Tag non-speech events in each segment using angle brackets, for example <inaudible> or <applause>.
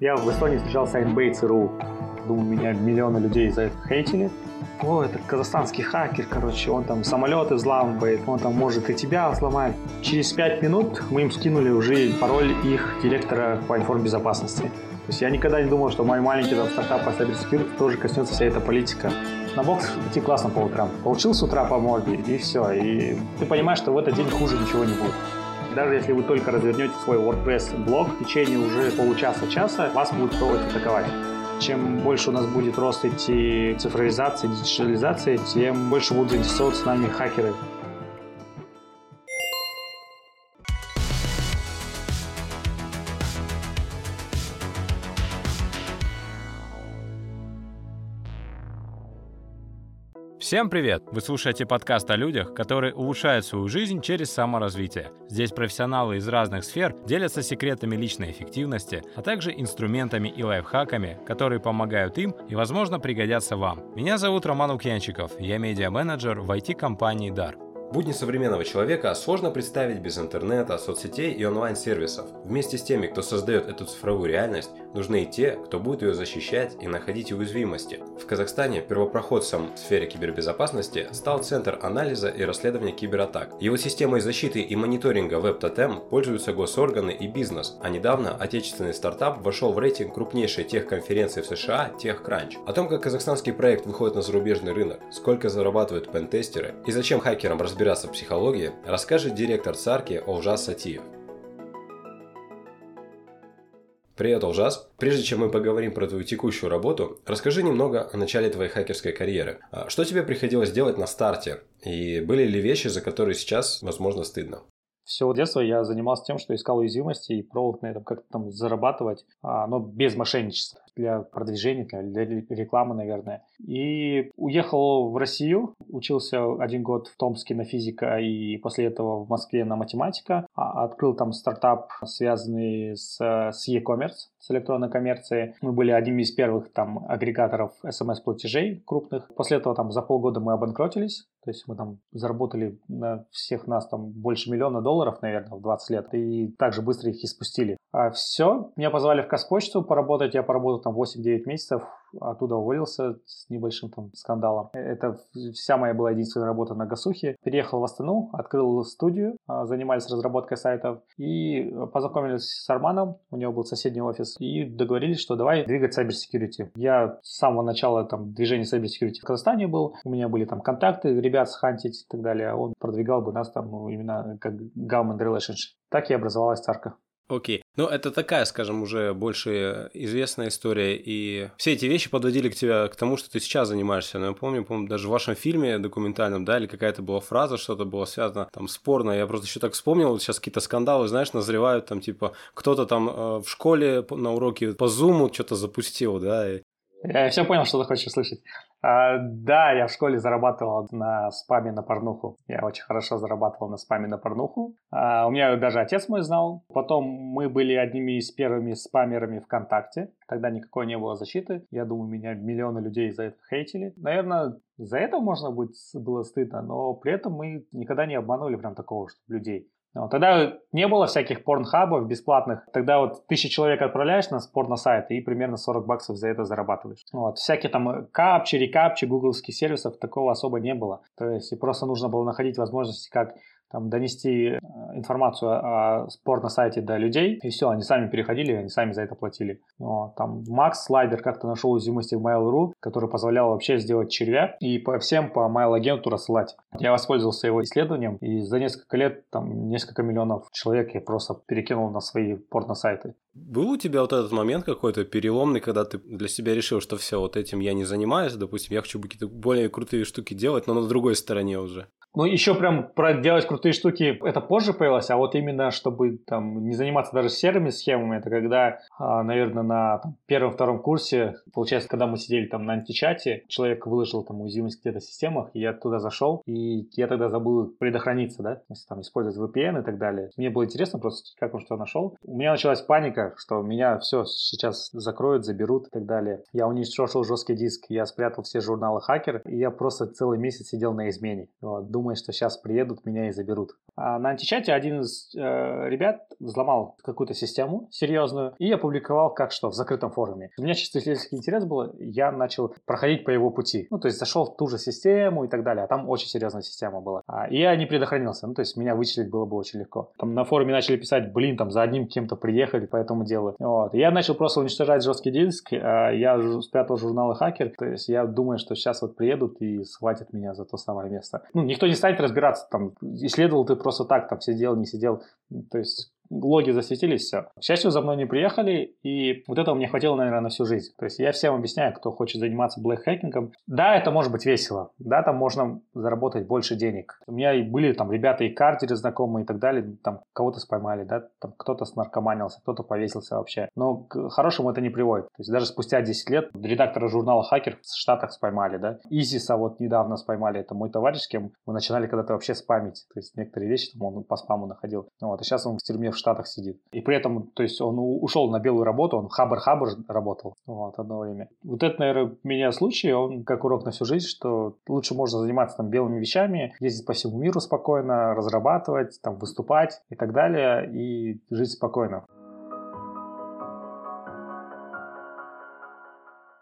Я в Эстонии встречал Сайнбей.ру. Думаю, меня миллионы людей за это хейтили. О, это казахстанский хакер, короче, он там самолеты взламывает, он там может и тебя взломать. Через пять минут мы им скинули уже пароль их директора по информбезопасности. То есть я никогда не думал, что мой маленький там, стартап по cybersecurity тоже коснется вся эта политика. На бокс идти классно по утрам. Получил с утра по морде, и все. И ты понимаешь, что в этот день хуже ничего не будет. Даже если вы только развернете свой WordPress блог, в течение уже получаса-часа вас будут пробовать атаковать. Чем больше у нас будет рост идти цифровизации, диджитализации, тем больше будут заинтересоваться с нами хакеры. Всем привет! Вы слушаете подкаст о людях, которые улучшают свою жизнь через саморазвитие. Здесь профессионалы из разных сфер делятся секретами личной эффективности, а также инструментами и лайфхаками, которые помогают им и, возможно, пригодятся вам. Меня зовут Роман Лукьянчиков, я медиа-менеджер в IT-компании DAR. Будни современного человека сложно представить без интернета, соцсетей и онлайн-сервисов. Вместе с теми, кто создает эту цифровую реальность, нужны и те, кто будет ее защищать и находить уязвимости. В Казахстане первопроходцем в сфере кибербезопасности стал Центр анализа и расследования кибератак. Его системой защиты и мониторинга WebTotem пользуются госорганы и бизнес, а недавно отечественный стартап вошел в рейтинг крупнейшей техконференции в США TechCrunch. О том, как казахстанский проект выходит на зарубежный рынок, сколько зарабатывают пентестеры и зачем хакерам разбираться в психологии, расскажет директор царки Олжас Сатиев. Привет, Олжас. Прежде чем мы поговорим про твою текущую работу, расскажи немного о начале твоей хакерской карьеры. А что тебе приходилось делать на старте? И были ли вещи, за которые сейчас, возможно, стыдно? Все детство я занимался тем, что искал уязвимости и пробовал на этом как-то там зарабатывать, а, но без мошенничества для продвижения, для рекламы, наверное. И уехал в Россию, учился один год в Томске на физика и после этого в Москве на математика. А, открыл там стартап, связанный с, с e-commerce, с электронной коммерцией. Мы были одними из первых там агрегаторов смс-платежей крупных. После этого там за полгода мы обанкротились. То есть мы там заработали на всех нас там больше миллиона долларов, наверное, в 20 лет. И также быстро их испустили. А все, меня позвали в Казпочту поработать. Я поработал там 8-9 месяцев оттуда уволился с небольшим там скандалом. Это вся моя была единственная работа на Гасухе. Переехал в Астану, открыл студию, а, занимались разработкой сайтов и познакомились с Арманом, у него был соседний офис, и договорились, что давай двигать cyber security. Я с самого начала там движения cyber security в Казахстане был, у меня были там контакты, ребят схантить и так далее, он продвигал бы нас там ну, именно как government relationship. Так и образовалась Тарка. Окей. Ну, это такая, скажем, уже больше известная история, и все эти вещи подводили к тебе к тому, что ты сейчас занимаешься. Но я помню, помню, даже в вашем фильме документальном, да, или какая-то была фраза, что-то было связано там спорно. Я просто еще так вспомнил, вот сейчас какие-то скандалы, знаешь, назревают там, типа, кто-то там э, в школе на уроке по зуму что-то запустил, да, и я все понял, что ты хочешь услышать. А, да, я в школе зарабатывал на спаме на порнуху. Я очень хорошо зарабатывал на спаме на порнуху. А, у меня даже отец мой знал. Потом мы были одними из первыми спамерами ВКонтакте. Тогда никакой не было защиты. Я думаю, меня миллионы людей за это хейтили. Наверное, за это можно быть было стыдно, но при этом мы никогда не обманули прям такого что людей. Вот, тогда не было всяких порнхабов бесплатных. Тогда вот тысяча человек отправляешь на порно-сайт и примерно 40 баксов за это зарабатываешь. Вот, всякие там капчи, рекапчи, гугловских сервисов такого особо не было. То есть просто нужно было находить возможности, как там, донести э, информацию о спорт на сайте до людей, и все, они сами переходили, они сами за это платили. Вот, там Макс Слайдер как-то нашел уязвимости в Mail.ru, который позволял вообще сделать червя и по всем по mail-агенту рассылать. Я воспользовался его исследованием, и за несколько лет там несколько миллионов человек я просто перекинул на свои порно-сайты. Был у тебя вот этот момент какой-то переломный, когда ты для себя решил, что все, вот этим я не занимаюсь, допустим, я хочу какие-то более крутые штуки делать, но на другой стороне уже? Ну, еще прям про делать крутые штуки, это позже появилось, а вот именно, чтобы там не заниматься даже серыми схемами, это когда, а, наверное, на первом-втором курсе, получается, когда мы сидели там на античате, человек выложил там уязвимость где-то в системах, и я туда зашел, и я тогда забыл предохраниться, да, там использовать VPN и так далее. Мне было интересно просто, как он что нашел. У меня началась паника, паника, что меня все сейчас закроют, заберут и так далее. Я уничтожил жесткий диск, я спрятал все журналы хакер, и я просто целый месяц сидел на измене, вот, думая, что сейчас приедут, меня и заберут. А на античате один из э, ребят взломал какую-то систему серьезную и опубликовал как что в закрытом форуме. У меня чисто исследовательский интерес был, я начал проходить по его пути. Ну, то есть зашел в ту же систему и так далее, а там очень серьезная система была. А, и я не предохранился, ну, то есть меня вычислить было бы очень легко. Там на форуме начали писать, блин, там за одним кем-то приехали по делу. Вот. Я начал просто уничтожать жесткий диск, а я спрятал журналы хакер, то есть я думаю, что сейчас вот приедут и схватят меня за то самое место. Ну, никто не станет разбираться, там, исследовал ты просто так, там, сидел, не сидел. То есть логи засветились, все. К счастью, за мной не приехали, и вот этого мне хватило, наверное, на всю жизнь. То есть я всем объясняю, кто хочет заниматься блэкхакингом. Да, это может быть весело, да, там можно заработать больше денег. У меня и были там ребята и кардеры знакомые и так далее, там кого-то споймали, да, там кто-то снаркоманился, кто-то повесился вообще. Но к хорошему это не приводит. То есть даже спустя 10 лет редактора журнала «Хакер» в Штатах споймали, да. Изиса вот недавно споймали, это мой товарищ, с кем мы начинали когда-то вообще спамить. То есть некоторые вещи там он по спаму находил. Вот, и сейчас он в тюрьме в Штатах сидит. И при этом, то есть он ушел на белую работу, он хабр-хабр работал вот, одно время. Вот это, наверное, меня случай, он как урок на всю жизнь, что лучше можно заниматься там белыми вещами, ездить по всему миру спокойно, разрабатывать, там выступать и так далее, и жить спокойно.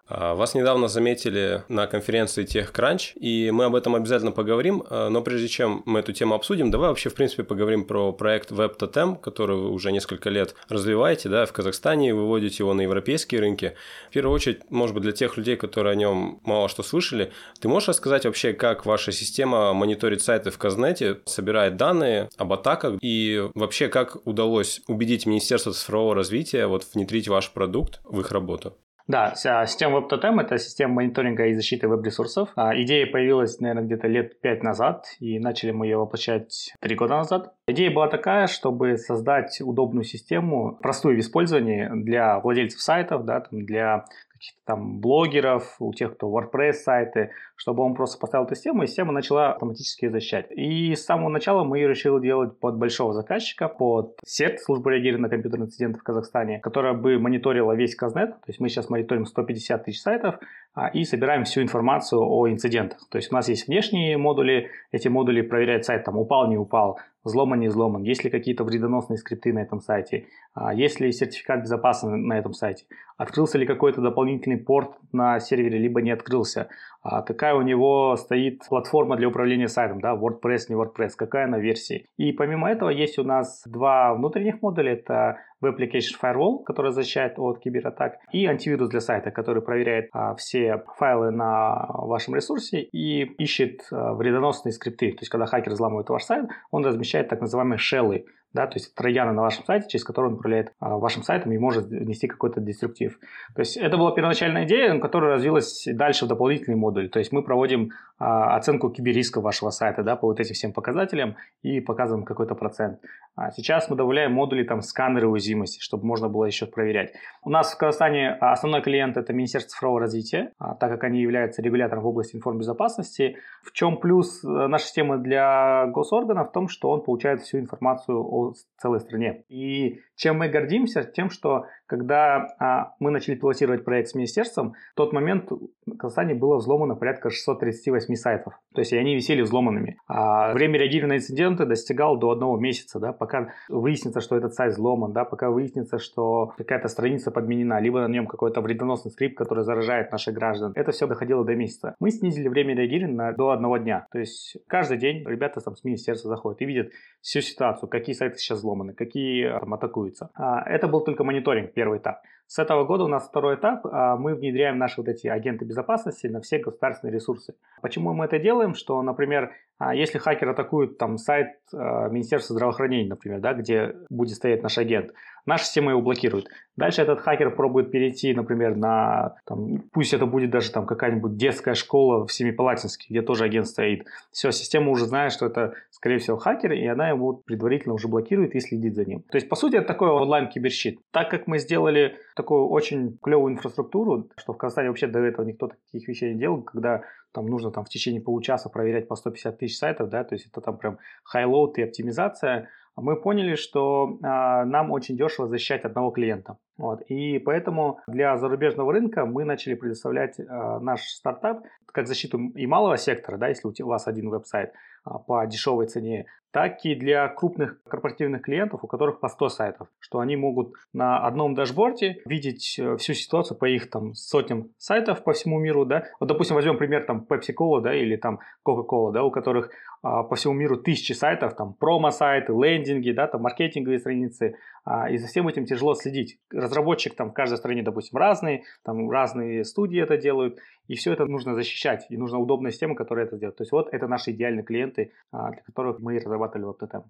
Вас недавно заметили на конференции TechCrunch, и мы об этом обязательно поговорим, а, но прежде чем мы эту тему обсудим, давай вообще, в принципе, поговорим про проект WebTotem, который вы уже несколько лет развиваете, да, в Казахстане, выводите его на европейские рынки. В первую очередь, может быть, для тех людей, которые о нем мало что слышали, ты можешь рассказать вообще, как ваша система мониторит сайты в Казнете, собирает данные об атаках, и вообще, как удалось убедить Министерство цифрового развития вот внедрить ваш продукт в их работу? Да, система WebTotem – это система мониторинга и защиты веб-ресурсов. А, идея появилась, наверное, где-то лет пять назад, и начали мы ее воплощать три года назад. Идея была такая, чтобы создать удобную систему, простую в использовании для владельцев сайтов, да, там, для каких-то там блогеров, у тех, кто WordPress сайты, чтобы он просто поставил эту систему, и система начала автоматически защищать. И с самого начала мы ее решили делать под большого заказчика, под сет службу реагирования на компьютерные инциденты в Казахстане, которая бы мониторила весь Казнет. То есть мы сейчас мониторим 150 тысяч сайтов а, и собираем всю информацию о инцидентах. То есть у нас есть внешние модули, эти модули проверяют сайт, там упал, не упал, взломан, не взломан, есть ли какие-то вредоносные скрипты на этом сайте, а, есть ли сертификат безопасности на этом сайте, открылся ли какой-то дополнительный порт на сервере, либо не открылся, какая у него стоит платформа для управления сайтом, да, WordPress, не WordPress, какая она версии. И помимо этого есть у нас два внутренних модуля, это Web Application Firewall, который защищает от кибератак, и антивирус для сайта, который проверяет а, все файлы на вашем ресурсе и ищет а, вредоносные скрипты. То есть, когда хакер взламывает ваш сайт, он размещает так называемые шеллы, да, то есть трояны на вашем сайте, через который он управляет а, вашим сайтом и может нести какой-то деструктив. То есть это была первоначальная идея, которая развилась дальше в дополнительный модуль. То есть мы проводим а, оценку киберриска вашего сайта да, по вот этим всем показателям и показываем какой-то процент. А сейчас мы добавляем модули там сканеры уязвимости, чтобы можно было еще проверять. У нас в Казахстане основной клиент это Министерство цифрового развития, так как они являются регулятором в области информбезопасности. В чем плюс э, нашей системы для госоргана? В том, что он получает всю информацию о целой стране. И чем мы гордимся? Тем, что когда а, мы начали пилотировать проект с министерством, в тот момент в Казахстане было взломано порядка 638 сайтов. То есть они висели взломанными. А время реагирования на инциденты достигало до одного месяца, да, пока выяснится, что этот сайт взломан, да, пока выяснится, что какая-то страница подменена, либо на нем какой-то вредоносный скрипт, который заражает наших граждан. Это все доходило до месяца. Мы снизили время реагирования до одного дня. То есть каждый день ребята там с министерства заходят и видят всю ситуацию, какие сайты сейчас взломаны, какие там атакуют реализуется. А, это был только мониторинг, первый этап. С этого года у нас второй этап. А, мы внедряем наши вот эти агенты безопасности на все государственные ресурсы. Почему мы это делаем? Что, например, а, если хакер атакует там сайт Министерства здравоохранения, например, да, где будет стоять наш агент, наша система его блокирует. Дальше этот хакер пробует перейти, например, на, там, пусть это будет даже там какая-нибудь детская школа в Семипалатинске, где тоже агент стоит. Все, система уже знает, что это, скорее всего, хакер, и она его предварительно уже блокирует и следит за ним. То есть, по сути, это такой онлайн-киберщит. Так как мы сделали такую очень клевую инфраструктуру, что в Казахстане вообще до этого никто таких вещей не делал, когда там нужно там в течение получаса проверять по 150 тысяч сайтов, да, то есть это там прям highload и оптимизация, мы поняли, что а, нам очень дешево защищать одного клиента. Вот. И поэтому для зарубежного рынка мы начали предоставлять а, наш стартап как защиту и малого сектора, да, если у вас один веб-сайт, а, по дешевой цене, так и для крупных корпоративных клиентов, у которых по 100 сайтов, что они могут на одном дашборде видеть э, всю ситуацию по их там сотням сайтов по всему миру, да. Вот, допустим, возьмем пример там Pepsi-Cola, да, или там Coca-Cola, да, у которых а, по всему миру тысячи сайтов, там промо-сайты, лендинги, да, там маркетинговые страницы, а, и за всем этим тяжело следить. Разработчик там в каждой стране, допустим, разный, там разные студии это делают, и все это нужно защищать, и нужна удобная система, которая это делает. То есть вот это наши идеальные клиенты, а, для которых мы разрабатывали WebTTM.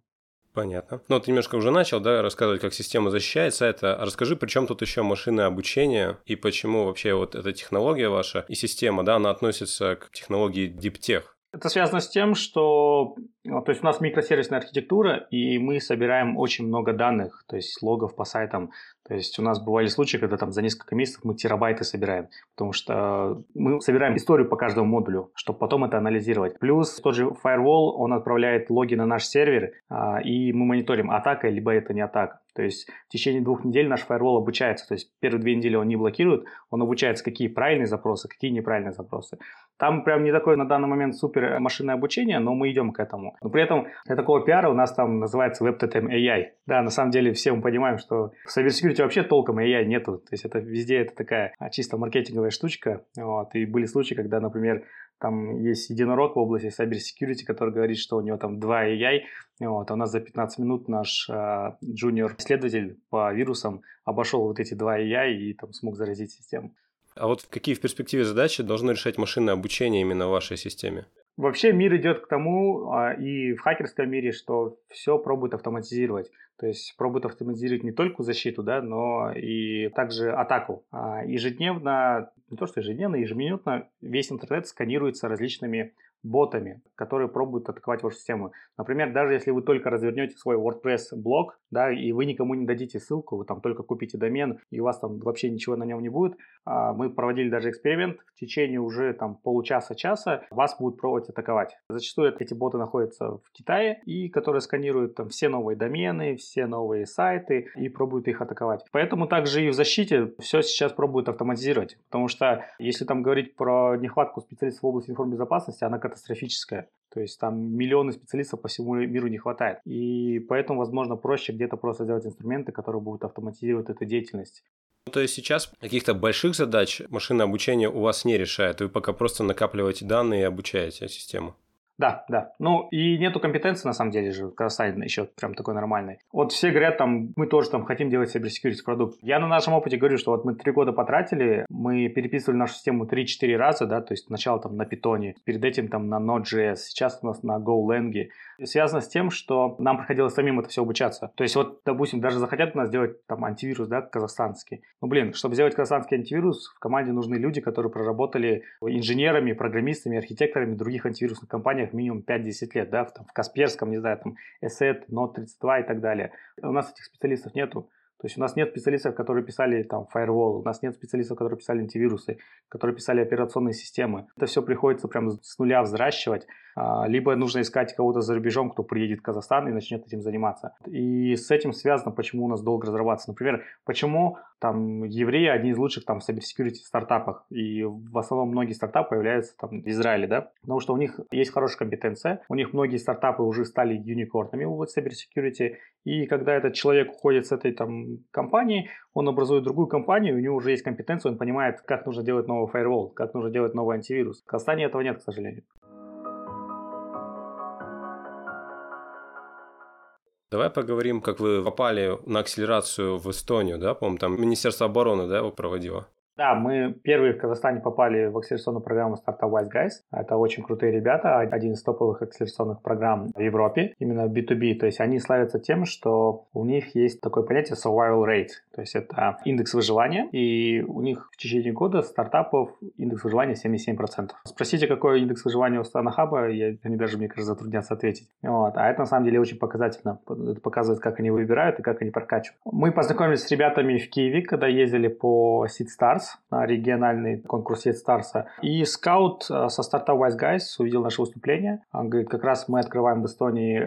Понятно. Ну, ты немножко уже начал, да, рассказывать, как система защищается. Это расскажи, при чем тут еще машинное обучение и почему вообще вот эта технология ваша и система, да, она относится к технологии DeepTech? Это связано с тем, что ну, то есть у нас микросервисная архитектура, и мы собираем очень много данных, то есть логов по сайтам. То есть у нас бывали случаи, когда там за несколько месяцев мы терабайты собираем, потому что мы собираем историю по каждому модулю, чтобы потом это анализировать. Плюс тот же Firewall, он отправляет логи на наш сервер, а, и мы мониторим, атака либо это не атака. То есть в течение двух недель наш фаервол обучается. То есть первые две недели он не блокирует, он обучается, какие правильные запросы, какие неправильные запросы. Там прям не такое на данный момент супер машинное обучение, но мы идем к этому. Но при этом для такого пиара у нас там называется WebTTM AI. Да, на самом деле все мы понимаем, что в cybersecurity вообще толком AI нету. То есть это везде это такая чисто маркетинговая штучка. Вот. И были случаи, когда, например, там есть единорог в области cybersecurity, который говорит, что у него там 2 AI. Вот, а у нас за 15 минут наш э, джуниор-исследователь по вирусам обошел вот эти 2 AI и там смог заразить систему. А вот какие в перспективе задачи должно решать машинное обучение именно в вашей системе? Вообще мир идет к тому, а, и в хакерском мире, что все пробует автоматизировать. То есть пробует автоматизировать не только защиту, да, но и также атаку. А ежедневно, не то что ежедневно, ежеминутно весь интернет сканируется различными ботами, которые пробуют атаковать вашу систему. Например, даже если вы только развернете свой WordPress блог, да, и вы никому не дадите ссылку, вы там только купите домен, и у вас там вообще ничего на нем не будет, мы проводили даже эксперимент, в течение уже там получаса-часа вас будут пробовать атаковать. Зачастую эти боты находятся в Китае, и которые сканируют там все новые домены, все новые сайты и пробуют их атаковать. Поэтому также и в защите все сейчас пробуют автоматизировать, потому что если там говорить про нехватку специалистов в области информбезопасности, она катастрофическая. То есть там миллионы специалистов по всему миру не хватает. И поэтому, возможно, проще где-то просто сделать инструменты, которые будут автоматизировать эту деятельность. То есть сейчас каких-то больших задач машинное обучение у вас не решает, вы пока просто накапливаете данные и обучаете систему. Да, да. Ну и нету компетенции на самом деле же Казахстане еще прям такой нормальный. Вот все говорят там, мы тоже там хотим делать cybersecurity продукт. Я на нашем опыте говорю, что вот мы три года потратили, мы переписывали нашу систему 3-4 раза, да, то есть сначала там на питоне, перед этим там на Node.js, сейчас у нас на GoLang. Связано с тем, что нам приходилось самим это все обучаться. То есть вот, допустим, даже захотят у нас сделать там антивирус, да, казахстанский. Ну, блин, чтобы сделать казахстанский антивирус, в команде нужны люди, которые проработали инженерами, программистами, архитекторами других антивирусных компаниях минимум 5-10 лет, да, в, там, в Касперском, не знаю, там, ESET, Note 32 и так далее. У нас этих специалистов нету. То есть у нас нет специалистов, которые писали там firewall, у нас нет специалистов, которые писали антивирусы, которые писали операционные системы. Это все приходится прям с нуля взращивать. А, либо нужно искать кого-то за рубежом, кто приедет в Казахстан и начнет этим заниматься. И с этим связано, почему у нас долго разрабатываться. Например, почему там евреи одни из лучших там в cybersecurity стартапах, и в основном многие стартапы появляются там в Израиле, да, потому что у них есть хорошая компетенция, у них многие стартапы уже стали юникорнами в cybersecurity, и когда этот человек уходит с этой там компании, он образует другую компанию, у него уже есть компетенция, он понимает, как нужно делать новый firewall, как нужно делать новый антивирус. В Казахстане этого нет, к сожалению. Давай поговорим, как вы попали на акселерацию в Эстонию, да, по-моему, там Министерство обороны, да, его проводило. Да, мы первые в Казахстане попали в акселерационную программу Startup Wise Guys. Это очень крутые ребята, один из топовых акселерационных программ в Европе, именно B2B. То есть они славятся тем, что у них есть такое понятие survival rate. То есть это индекс выживания, и у них в течение года стартапов индекс выживания 77%. Спросите, какой индекс выживания у Станахаба, я, они даже, мне кажется, затруднятся ответить. Вот. А это на самом деле очень показательно. Это показывает, как они выбирают и как они прокачивают. Мы познакомились с ребятами в Киеве, когда ездили по Seed Stars, Stars, на региональный конкурс Stars. И скаут со старта Wise Guys увидел наше выступление. Он говорит, как раз мы открываем в Эстонии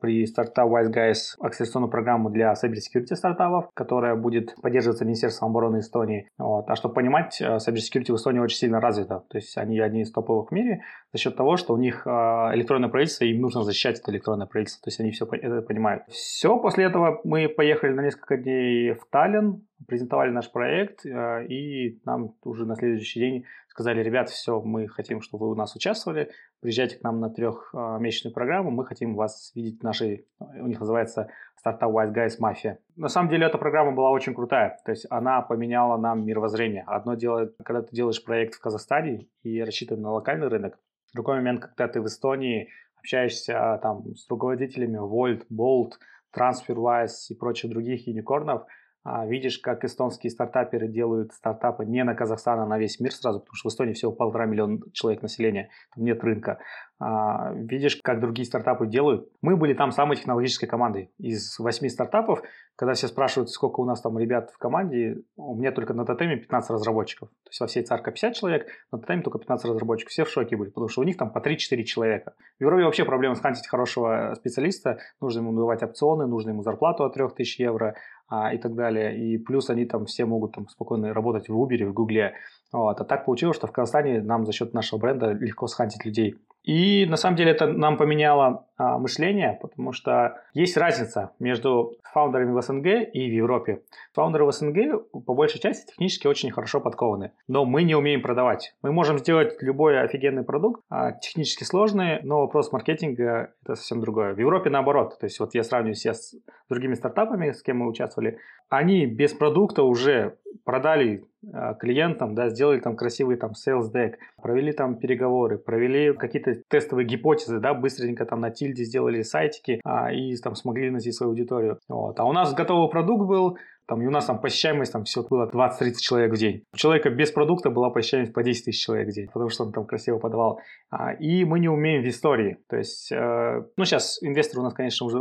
при старта Wise Guys акселерационную программу для cyber security стартапов, которая будет поддерживаться Министерством обороны Эстонии. Вот. А чтобы понимать, cyber security в Эстонии очень сильно развита. То есть они одни из топовых в мире за счет того, что у них электронное правительство, им нужно защищать это электронное правительство. То есть они все это понимают. Все, после этого мы поехали на несколько дней в Таллин, презентовали наш проект, э, и нам уже на следующий день сказали, ребят, все, мы хотим, чтобы вы у нас участвовали, приезжайте к нам на трехмесячную программу, мы хотим вас видеть в нашей, у них называется стартап Wise Guys Mafia. На самом деле эта программа была очень крутая, то есть она поменяла нам мировоззрение. Одно дело, когда ты делаешь проект в Казахстане и рассчитан на локальный рынок, другой момент, когда ты в Эстонии общаешься там с руководителями Volt, Bolt, TransferWise и прочих других юникорнов, а, видишь, как эстонские стартаперы делают стартапы не на Казахстан, а на весь мир сразу, потому что в Эстонии всего полтора миллиона человек населения, там нет рынка. А, видишь, как другие стартапы делают. Мы были там самой технологической командой. Из восьми стартапов, когда все спрашивают, сколько у нас там ребят в команде, у меня только на Тотеме 15 разработчиков. То есть во всей царка 50 человек, на Тотеме только 15 разработчиков. Все в шоке были, потому что у них там по 3-4 человека. В Европе вообще проблема схантить хорошего специалиста. Нужно ему давать опционы, нужно ему зарплату от 3000 евро а, и так далее. И плюс они там все могут там спокойно работать в Uber, в Гугле. Вот. А так получилось, что в Казахстане нам за счет нашего бренда легко схантить людей. И на самом деле это нам поменяло а, мышление, потому что есть разница между фаундерами в СНГ и в Европе. Фаундеры в СНГ по большей части технически очень хорошо подкованы, но мы не умеем продавать. Мы можем сделать любой офигенный продукт, а, технически сложный, но вопрос маркетинга это совсем другое. В Европе наоборот, то есть вот я сравниваю себя с другими стартапами, с кем мы участвовали, они без продукта уже продали а, клиентам, да, сделали там красивый там sales deck, провели там переговоры, провели какие-то тестовые гипотезы, да, быстренько там на тильде сделали сайтики а, и там смогли найти свою аудиторию. Вот. А у нас готовый продукт был, там, и у нас там посещаемость там все было 20-30 человек в день. У человека без продукта была посещаемость по 10 тысяч человек в день, потому что он там красиво подавал. А, и мы не умеем в истории. То есть, э, ну, сейчас инвесторы у нас, конечно, уже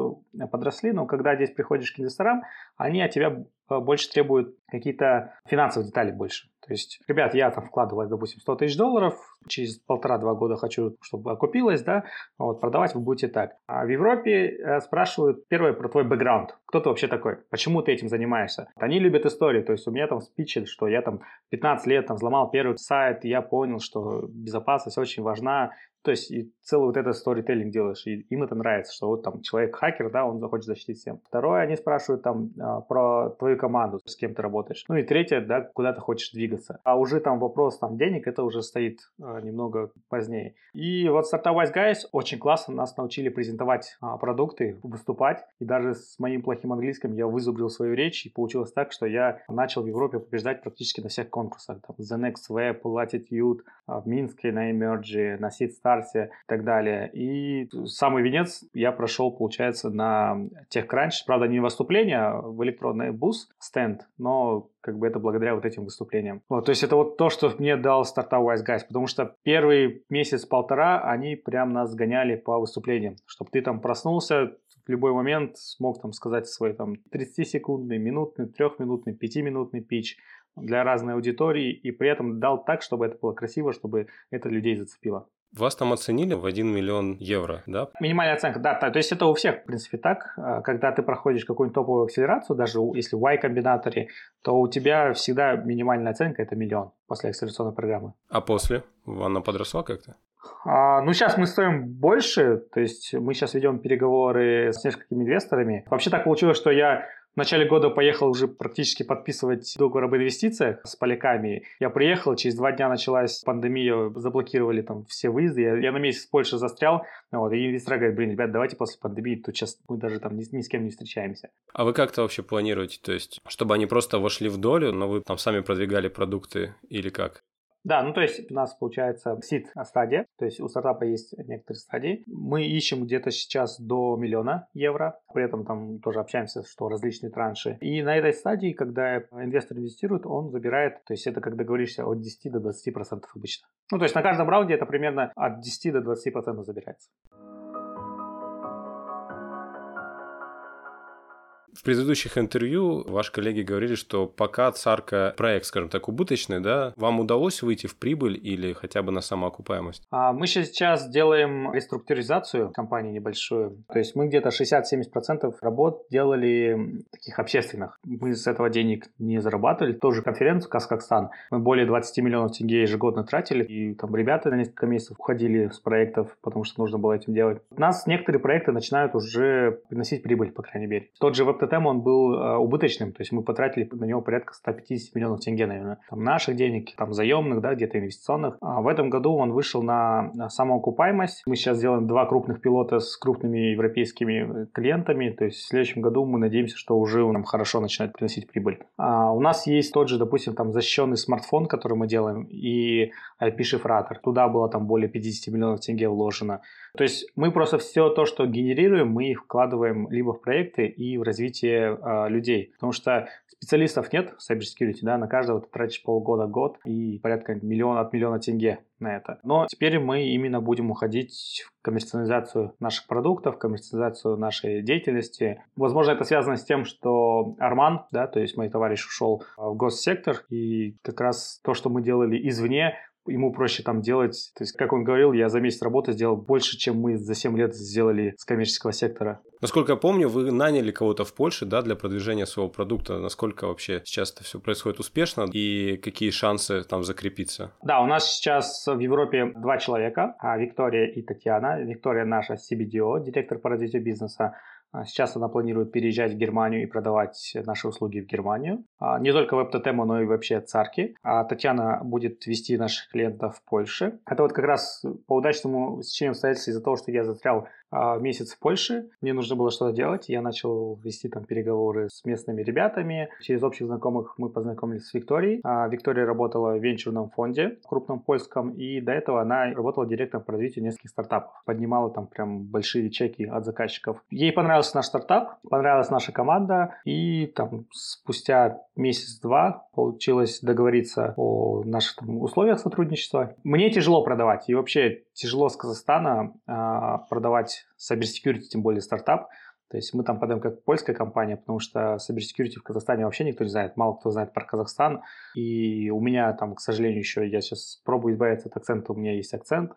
подросли, но когда здесь приходишь к инвесторам, они от тебя э, больше требуют какие-то финансовые детали больше. То есть, ребят, я там вкладываю, допустим, 100 тысяч долларов, через полтора-два года хочу, чтобы окупилось, да, вот, продавать вы будете так. А в Европе э, спрашивают первое про твой бэкграунд. Кто ты вообще такой? Почему ты этим занимаешься? Они любят истории, то есть у меня там спичи, что я там 15 лет там взломал первый сайт, и я понял, что безопасность очень важна, то есть и целый вот этот сторителлинг делаешь, и им это нравится, что вот там человек хакер, да, он захочет защитить всем. Второе, они спрашивают там а, про твою команду, с кем ты работаешь. Ну и третье, да, куда ты хочешь двигаться. А уже там вопрос там денег, это уже стоит а, немного позднее. И вот Startup Guys очень классно нас научили презентовать а, продукты, выступать. И даже с моим плохим английским я вызубрил свою речь, и получилось так, что я начал в Европе побеждать практически на всех конкурсах. Там, The Next Web, Latitude, а, в Минске на Emerge, на Seed Старсе и так далее. И самый венец я прошел, получается, на TechCrunch. Правда, не выступление, в электронный бус стенд, но как бы это благодаря вот этим выступлениям. Вот, то есть это вот то, что мне дал стартап Wise Guys, потому что первый месяц-полтора они прям нас гоняли по выступлениям, чтобы ты там проснулся, в любой момент смог там сказать свой там 30-секундный, минутный, трехминутный, пятиминутный пич, для разной аудитории и при этом дал так, чтобы это было красиво, чтобы это людей зацепило. Вас там оценили в 1 миллион евро, да? Минимальная оценка, да, да. То есть это у всех, в принципе, так. А, когда ты проходишь какую-нибудь топовую акселерацию, даже если в Y-комбинаторе, то у тебя всегда минимальная оценка – это миллион после акселерационной программы. А после? Она подросла как-то? А, ну, сейчас мы стоим больше, то есть мы сейчас ведем переговоры с несколькими инвесторами. Вообще так получилось, что я в начале года поехал уже практически подписывать договор об инвестициях с поляками. Я приехал, через два дня началась пандемия, заблокировали там все выезды. Я, я на месяц в Польше застрял. Вот, и инвесторы говорят, блин, ребят, давайте после пандемии, тут сейчас мы даже там ни, ни с кем не встречаемся. А вы как-то вообще планируете? То есть, чтобы они просто вошли в долю, но вы там сами продвигали продукты или как? Да, ну то есть у нас получается сид стадия, то есть у стартапа есть некоторые стадии. Мы ищем где-то сейчас до миллиона евро, при этом там тоже общаемся, что различные транши. И на этой стадии, когда инвестор инвестирует, он забирает, то есть это как договоришься от 10 до 20 процентов обычно. Ну то есть на каждом раунде это примерно от 10 до 20 процентов забирается. В предыдущих интервью ваши коллеги говорили, что пока царка проект, скажем так, убыточный, да, вам удалось выйти в прибыль или хотя бы на самоокупаемость? А мы сейчас делаем реструктуризацию компании небольшую. То есть мы где-то 60-70% работ делали таких общественных. Мы с этого денег не зарабатывали. Тоже конференцию Казахстан. Мы более 20 миллионов тенге ежегодно тратили. И там ребята на несколько месяцев уходили с проектов, потому что нужно было этим делать. У нас некоторые проекты начинают уже приносить прибыль, по крайней мере. Тот же WebTotem, он был э, убыточным. То есть мы потратили на него порядка 150 миллионов тенге, наверное. Там наших денег, там заемных, да, где-то инвестиционных. А в этом году он вышел на, на самоокупаемость. Мы сейчас делаем два крупных пилота с крупными европейскими э, клиентами. То есть в следующем году мы надеемся, что уже он нам хорошо начинает приносить прибыль. А у нас есть тот же, допустим, там защищенный смартфон, который мы делаем, и IP-шифратор. Туда было там более 50 миллионов тенге вложено. То есть мы просто все то, что генерируем, мы вкладываем либо в проекты и в развитие э, людей. Потому что специалистов нет в cybersecurity, да, на каждого ты тратишь полгода-год и порядка миллиона от миллиона тенге на это. Но теперь мы именно будем уходить в коммерциализацию наших продуктов, коммерциализацию нашей деятельности. Возможно, это связано с тем, что Арман, да, то есть мой товарищ ушел в госсектор, и как раз то, что мы делали извне, ему проще там делать. То есть, как он говорил, я за месяц работы сделал больше, чем мы за 7 лет сделали с коммерческого сектора. Насколько я помню, вы наняли кого-то в Польше, да, для продвижения своего продукта. Насколько вообще сейчас это все происходит успешно и какие шансы там закрепиться? Да, у нас сейчас в Европе два человека, а Виктория и Татьяна. Виктория наша CBDO, директор по развитию бизнеса. А сейчас она планирует переезжать в Германию и продавать наши услуги в Германию. А не только веб-тотему, но и вообще царки. А Татьяна будет вести наших клиентов в Польше. Это вот как раз по удачному стечению обстоятельств из-за того, что я застрял месяц в Польше. Мне нужно было что-то делать. Я начал вести там переговоры с местными ребятами. Через общих знакомых мы познакомились с Викторией. А Виктория работала в венчурном фонде, крупном польском, и до этого она работала директором по развитию нескольких стартапов. Поднимала там прям большие чеки от заказчиков. Ей понравился наш стартап, понравилась наша команда, и там спустя месяц-два получилось договориться о наших там, условиях сотрудничества. Мне тяжело продавать, и вообще тяжело с Казахстана а, продавать cybersecurity, тем более стартап. То есть мы там подаем как польская компания, потому что cybersecurity в Казахстане вообще никто не знает, мало кто знает про Казахстан. И у меня там, к сожалению, еще я сейчас пробую избавиться от акцента, у меня есть акцент.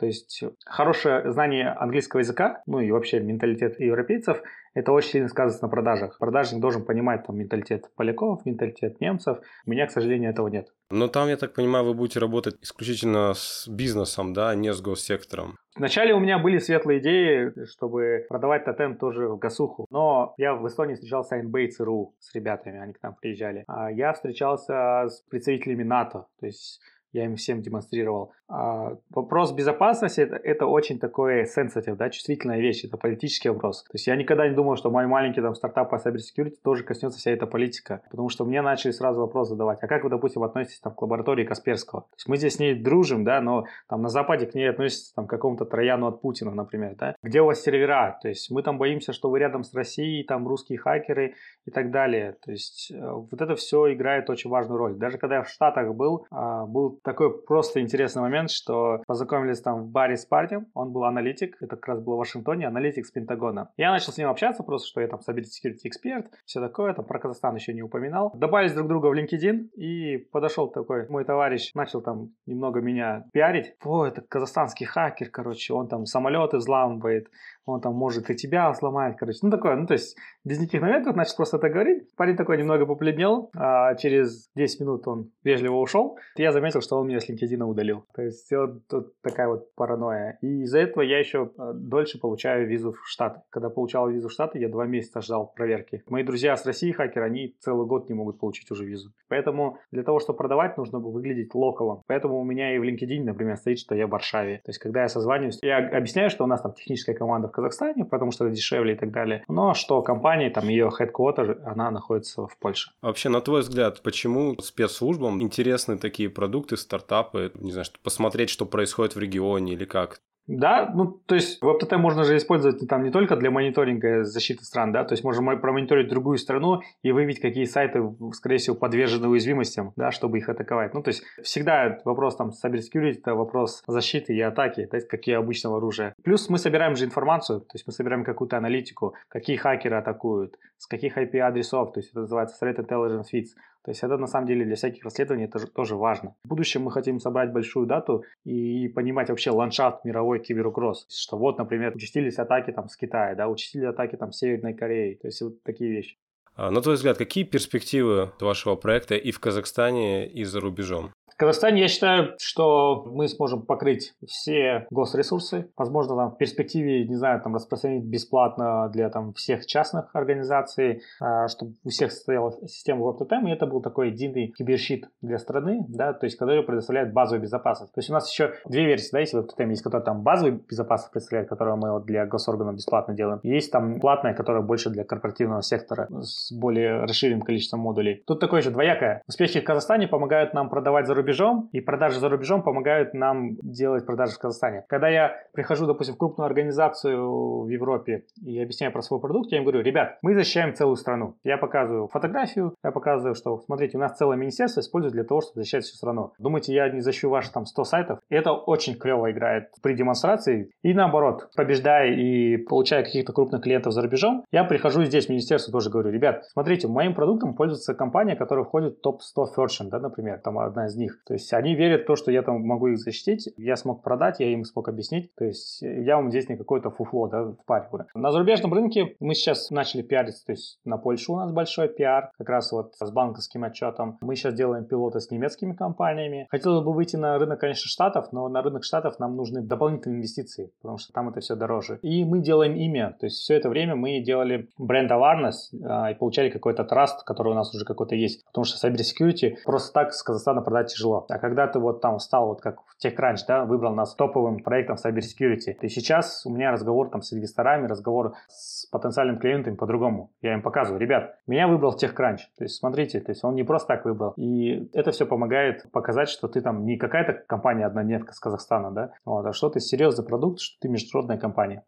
То есть хорошее знание английского языка, ну и вообще менталитет европейцев, это очень сильно сказывается на продажах. Продажник должен понимать там менталитет поляков, менталитет немцев. У меня, к сожалению, этого нет. Но там, я так понимаю, вы будете работать исключительно с бизнесом, да, а не с госсектором. Вначале у меня были светлые идеи, чтобы продавать тотем тоже в Гасуху. Но я в Эстонии встречался с и ЦРУ с ребятами, они к нам приезжали. А я встречался с представителями НАТО. То есть я им всем демонстрировал. А вопрос безопасности это, это очень такой sensitive, да, чувствительная вещь, это политический вопрос. То есть я никогда не думал, что мой маленький там стартап по cybersecurity тоже коснется вся эта политика, потому что мне начали сразу вопрос задавать, а как вы, допустим, относитесь там к лаборатории Касперского? То есть мы здесь с ней дружим, да, но там на Западе к ней относятся там к какому-то Трояну от Путина, например, да. Где у вас сервера? То есть мы там боимся, что вы рядом с Россией, там русские хакеры и так далее. То есть э, вот это все играет очень важную роль. Даже когда я в Штатах был, а, такой просто интересный момент, что познакомились там в баре с парнем, он был аналитик, это как раз был в Вашингтоне, аналитик с Пентагона. Я начал с ним общаться просто, что я там cybersecurity эксперт, все такое, там про Казахстан еще не упоминал. Добавились друг друга в LinkedIn, и подошел такой мой товарищ, начал там немного меня пиарить. О, это казахстанский хакер, короче, он там самолеты взламывает, он там может и тебя сломать, короче. Ну, такое, ну, то есть, без никаких намеков, значит, просто это говорит. Парень такой немного побледнел, а через 10 минут он вежливо ушел. Я заметил, что он меня с LinkedIn удалил. То есть, вот тут такая вот паранойя. И из-за этого я еще а, дольше получаю визу в Штаты. Когда получал визу в Штаты, я два месяца ждал проверки. Мои друзья с России хакеры, они целый год не могут получить уже визу. Поэтому для того, чтобы продавать, нужно выглядеть локалом. Поэтому у меня и в LinkedIn, например, стоит, что я в Варшаве. То есть, когда я созваниваюсь, я объясняю, что у нас там техническая команда в Казахстане, потому что это дешевле и так далее. Но что компания, там ее headquarter, она находится в Польше. Вообще, на твой взгляд, почему спецслужбам интересны такие продукты, стартапы, не знаю, посмотреть, что происходит в регионе или как? Да, ну, то есть WebTT можно же использовать там не только для мониторинга защиты стран, да, то есть можно промониторить другую страну и выявить, какие сайты, скорее всего, подвержены уязвимостям, да, чтобы их атаковать. Ну, то есть всегда вопрос там cybersecurity, это вопрос защиты и атаки, то есть какие обычного оружия. Плюс мы собираем же информацию, то есть мы собираем какую-то аналитику, какие хакеры атакуют, с каких IP-адресов, то есть это называется Threat Intelligence Feeds. То есть это на самом деле для всяких расследований это тоже важно. В будущем мы хотим собрать большую дату и понимать вообще ландшафт мировой киберугроз. Что вот, например, участились атаки там с Китая, да, участились атаки там с Северной Кореи. То есть вот такие вещи. А, на твой взгляд, какие перспективы вашего проекта и в Казахстане, и за рубежом? Казахстане я считаю, что мы сможем покрыть все госресурсы. Возможно, там в перспективе, не знаю, там распространить бесплатно для там всех частных организаций, а, чтобы у всех стояла система WebTM, и это был такой единый киберщит для страны, да, то есть который предоставляет базовую безопасность. То есть у нас еще две версии, да, есть WebTM, есть которая там базовую безопасность представляет, которую мы вот для госорганов бесплатно делаем. Есть там платная, которая больше для корпоративного сектора с более расширенным количеством модулей. Тут такое же двоякое. Успехи в Казахстане помогают нам продавать за рубеж рубежом, и продажи за рубежом помогают нам делать продажи в Казахстане. Когда я прихожу, допустим, в крупную организацию в Европе и объясняю про свой продукт, я им говорю, ребят, мы защищаем целую страну. Я показываю фотографию, я показываю, что, смотрите, у нас целое министерство использует для того, чтобы защищать всю страну. Думаете, я не защищу ваши там 100 сайтов? Это очень клево играет при демонстрации. И наоборот, побеждая и получая каких-то крупных клиентов за рубежом, я прихожу здесь в министерство тоже говорю, ребят, смотрите, моим продуктом пользуется компания, которая входит в топ-100 Fortune, да, например, там одна из них. То есть они верят в то, что я там могу их защитить, я смог продать, я им смог объяснить. То есть я вам здесь не какое-то фуфло, да, впариваю. На зарубежном рынке мы сейчас начали пиариться, то есть на Польшу у нас большой пиар, как раз вот с банковским отчетом. Мы сейчас делаем пилоты с немецкими компаниями. Хотелось бы выйти на рынок, конечно, Штатов, но на рынок Штатов нам нужны дополнительные инвестиции, потому что там это все дороже. И мы делаем имя, то есть все это время мы делали бренд awareness а, и получали какой-то траст, который у нас уже какой-то есть, потому что cybersecurity просто так с Казахстана продать тяжело. А когда ты вот там стал, вот как в TechCrunch, да, выбрал нас топовым проектом Cybersecurity, то сейчас у меня разговор там с инвесторами, разговор с потенциальным клиентами по-другому. Я им показываю, ребят, меня выбрал TechCrunch. То есть смотрите, то есть он не просто так выбрал. И это все помогает показать, что ты там не какая-то компания однодневка с Казахстана, да, вот, а что ты серьезный продукт, что ты международная компания.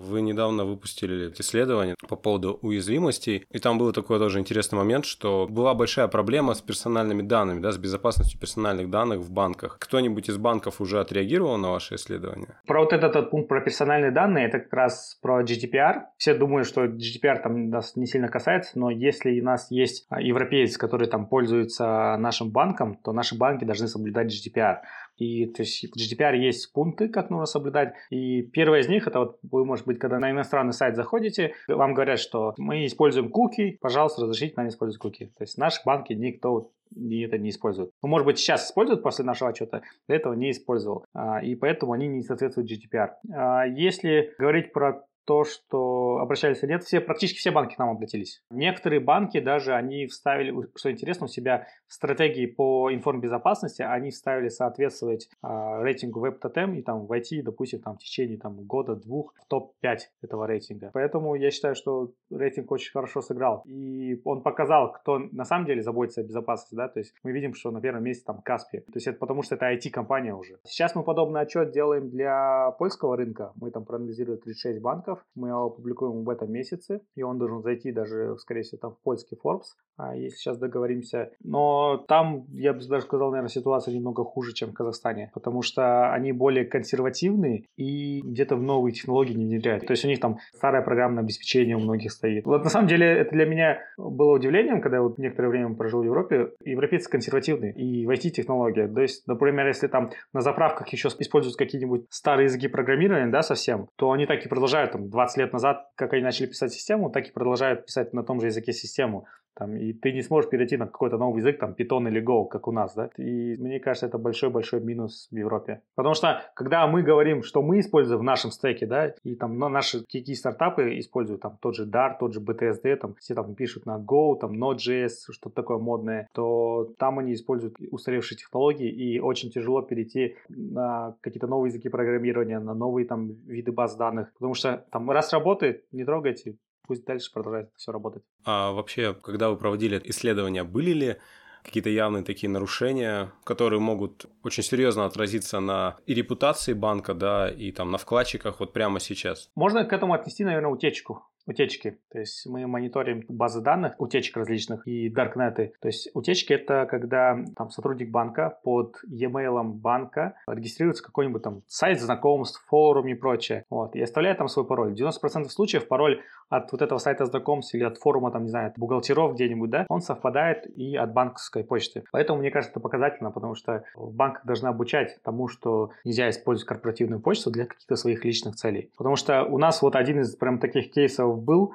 Вы недавно выпустили исследование по поводу уязвимостей, и там был такой тоже интересный момент, что была большая проблема с персональными данными, да, с безопасностью персональных данных в банках. Кто-нибудь из банков уже отреагировал на ваше исследование? Про вот этот, этот пункт про персональные данные, это как раз про GDPR. Все думают, что GDPR там нас не сильно касается, но если у нас есть европеец, который там пользуется нашим банком, то наши банки должны соблюдать GDPR. И то есть в GDPR есть пункты, как нужно соблюдать. И первое из них, это вот вы, может быть, когда на иностранный сайт заходите, вам говорят, что мы используем куки, пожалуйста, разрешите нам использовать куки. То есть наши банки никто и это не используют. Ну, может быть, сейчас используют после нашего отчета, до этого не использовал. А, и поэтому они не соответствуют GDPR. А, если говорить про то, что обращались или нет, все, практически все банки к нам обратились. Некоторые банки даже, они вставили, что интересно, у себя в стратегии по информбезопасности, они вставили соответствовать э, рейтингу WebTotem и там войти, допустим, там, в течение там, года-двух в топ-5 этого рейтинга. Поэтому я считаю, что рейтинг очень хорошо сыграл. И он показал, кто на самом деле заботится о безопасности, да, то есть мы видим, что на первом месте там Каспи, то есть это потому, что это IT-компания уже. Сейчас мы подобный отчет делаем для польского рынка, мы там проанализировали 36 банков, мы его опубликуем в этом месяце, и он должен зайти даже, скорее всего, там в польский Forbes, а если сейчас договоримся. Но там, я бы даже сказал, наверное, ситуация немного хуже, чем в Казахстане, потому что они более консервативные и где-то в новые технологии не внедряют. То есть у них там старое программное обеспечение у многих стоит. Вот на самом деле это для меня было удивлением, когда я вот некоторое время прожил в Европе. Европейцы консервативные и в IT-технология. То есть, например, если там на заправках еще используют какие-нибудь старые языки программирования, да, совсем, то они так и продолжают 20 лет назад, как они начали писать систему, так и продолжают писать на том же языке систему. Там, и ты не сможешь перейти на какой-то новый язык, там, Python или Go, как у нас, да. И мне кажется, это большой-большой минус в Европе. Потому что, когда мы говорим, что мы используем в нашем стеке, да, и там ну, наши какие стартапы используют, там, тот же Dart, тот же BTSD, там, все там пишут на Go, там, Node.js, что-то такое модное, то там они используют устаревшие технологии, и очень тяжело перейти на какие-то новые языки программирования, на новые там виды баз данных, потому что там раз работает, не трогайте, пусть дальше продолжает все работать. А вообще, когда вы проводили исследования, были ли какие-то явные такие нарушения, которые могут очень серьезно отразиться на и репутации банка, да, и там на вкладчиках вот прямо сейчас? Можно к этому отнести, наверное, утечку утечки. То есть мы мониторим базы данных, утечек различных и даркнеты. То есть утечки это когда там сотрудник банка под e-mail банка регистрируется какой-нибудь там сайт знакомств, форум и прочее. Вот, и оставляет там свой пароль. В 90% случаев пароль от вот этого сайта знакомств или от форума, там, не знаю, от бухгалтеров где-нибудь, да, он совпадает и от банковской почты. Поэтому, мне кажется, это показательно, потому что банк должны обучать тому, что нельзя использовать корпоративную почту для каких-то своих личных целей. Потому что у нас вот один из прям таких кейсов был,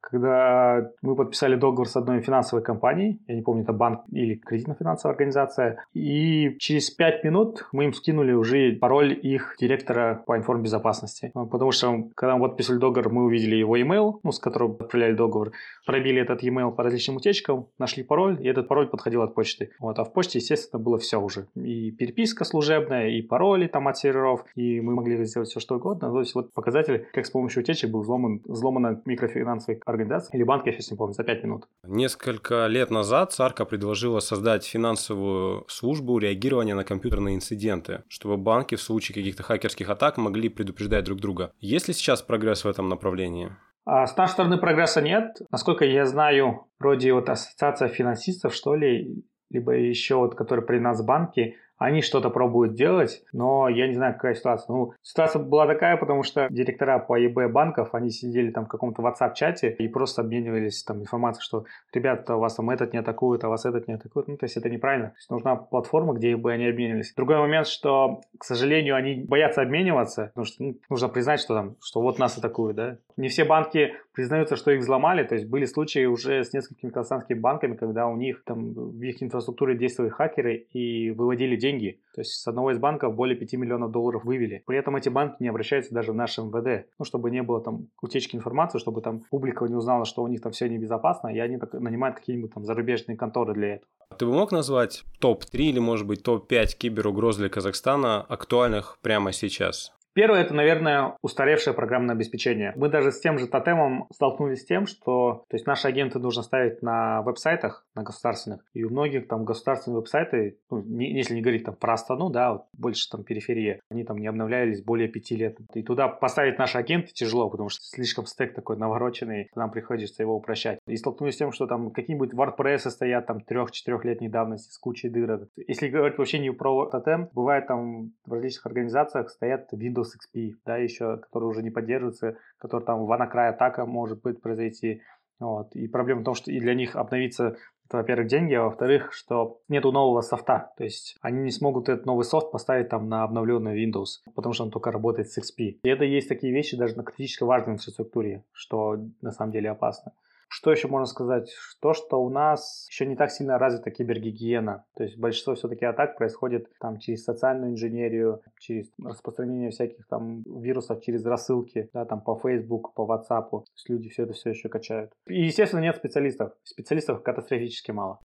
когда мы подписали договор с одной финансовой компанией, я не помню, это банк или кредитно-финансовая организация, и через пять минут мы им скинули уже пароль их директора по информбезопасности. Ну, потому что, когда мы подписали договор, мы увидели его email, ну, с которым отправляли договор, пробили этот email по различным утечкам, нашли пароль, и этот пароль подходил от почты. Вот, а в почте, естественно, было все уже. И переписка служебная, и пароли там от серверов, и мы могли сделать все, что угодно. То есть вот показатель, как с помощью утечек был взломан, взломана микрофинансовая организации или банк, я сейчас не помню, за 5 минут. Несколько лет назад Царка предложила создать финансовую службу реагирования на компьютерные инциденты, чтобы банки в случае каких-то хакерских атак могли предупреждать друг друга. Есть ли сейчас прогресс в этом направлении? А с нашей стороны прогресса нет. Насколько я знаю, вроде вот ассоциация финансистов, что ли, либо еще вот, которые при нас банки, они что-то пробуют делать, но я не знаю, какая ситуация. Ну, ситуация была такая, потому что директора по ЕБ банков, они сидели там в каком-то WhatsApp-чате и просто обменивались там информацией, что, ребята, у вас там этот не атакует, а вас этот не атакует. Ну, то есть это неправильно. То есть нужна платформа, где ЕБ они обменивались. Другой момент, что, к сожалению, они боятся обмениваться, потому что ну, нужно признать, что там, что вот нас атакуют, да. Не все банки признаются, что их взломали, то есть были случаи уже с несколькими казахстанскими банками, когда у них там в их инфраструктуре действовали хакеры и выводили деньги деньги. То есть с одного из банков более 5 миллионов долларов вывели. При этом эти банки не обращаются даже в наш МВД. Ну, чтобы не было там утечки информации, чтобы там публика не узнала, что у них там все небезопасно, и они так, нанимают какие-нибудь там зарубежные конторы для этого. Ты бы мог назвать топ-3 или, может быть, топ-5 киберугроз для Казахстана актуальных прямо сейчас? Первое, это, наверное, устаревшее программное обеспечение. Мы даже с тем же тотемом столкнулись с тем, что то есть наши агенты нужно ставить на веб-сайтах, на государственных, и у многих там государственные веб-сайты, ну, не, если не говорить там про страну, да, вот больше там периферия, они там не обновлялись более пяти лет. И туда поставить наши агенты тяжело, потому что слишком стек такой навороченный, нам приходится его упрощать. И столкнулись с тем, что там какие-нибудь WordPress стоят там трех-четырехлетней давности с кучей дырок. Если говорить вообще не про тотем, бывает там в различных организациях стоят Windows Windows XP, да, еще, который уже не поддерживается, который там в анакрай атака может быть произойти. Вот. И проблема в том, что и для них обновиться это, во-первых, деньги, а во-вторых, что нету нового софта. То есть они не смогут этот новый софт поставить там на обновленный Windows, потому что он только работает с XP. И это есть такие вещи даже на критически важной инфраструктуре, что на самом деле опасно. Что еще можно сказать? То, что у нас еще не так сильно развита кибергигиена. То есть большинство все-таки атак происходит там через социальную инженерию, через распространение всяких там вирусов через рассылки, да, там по Facebook, по WhatsApp. То есть люди все это все еще качают. И, естественно, нет специалистов. Специалистов катастрофически мало.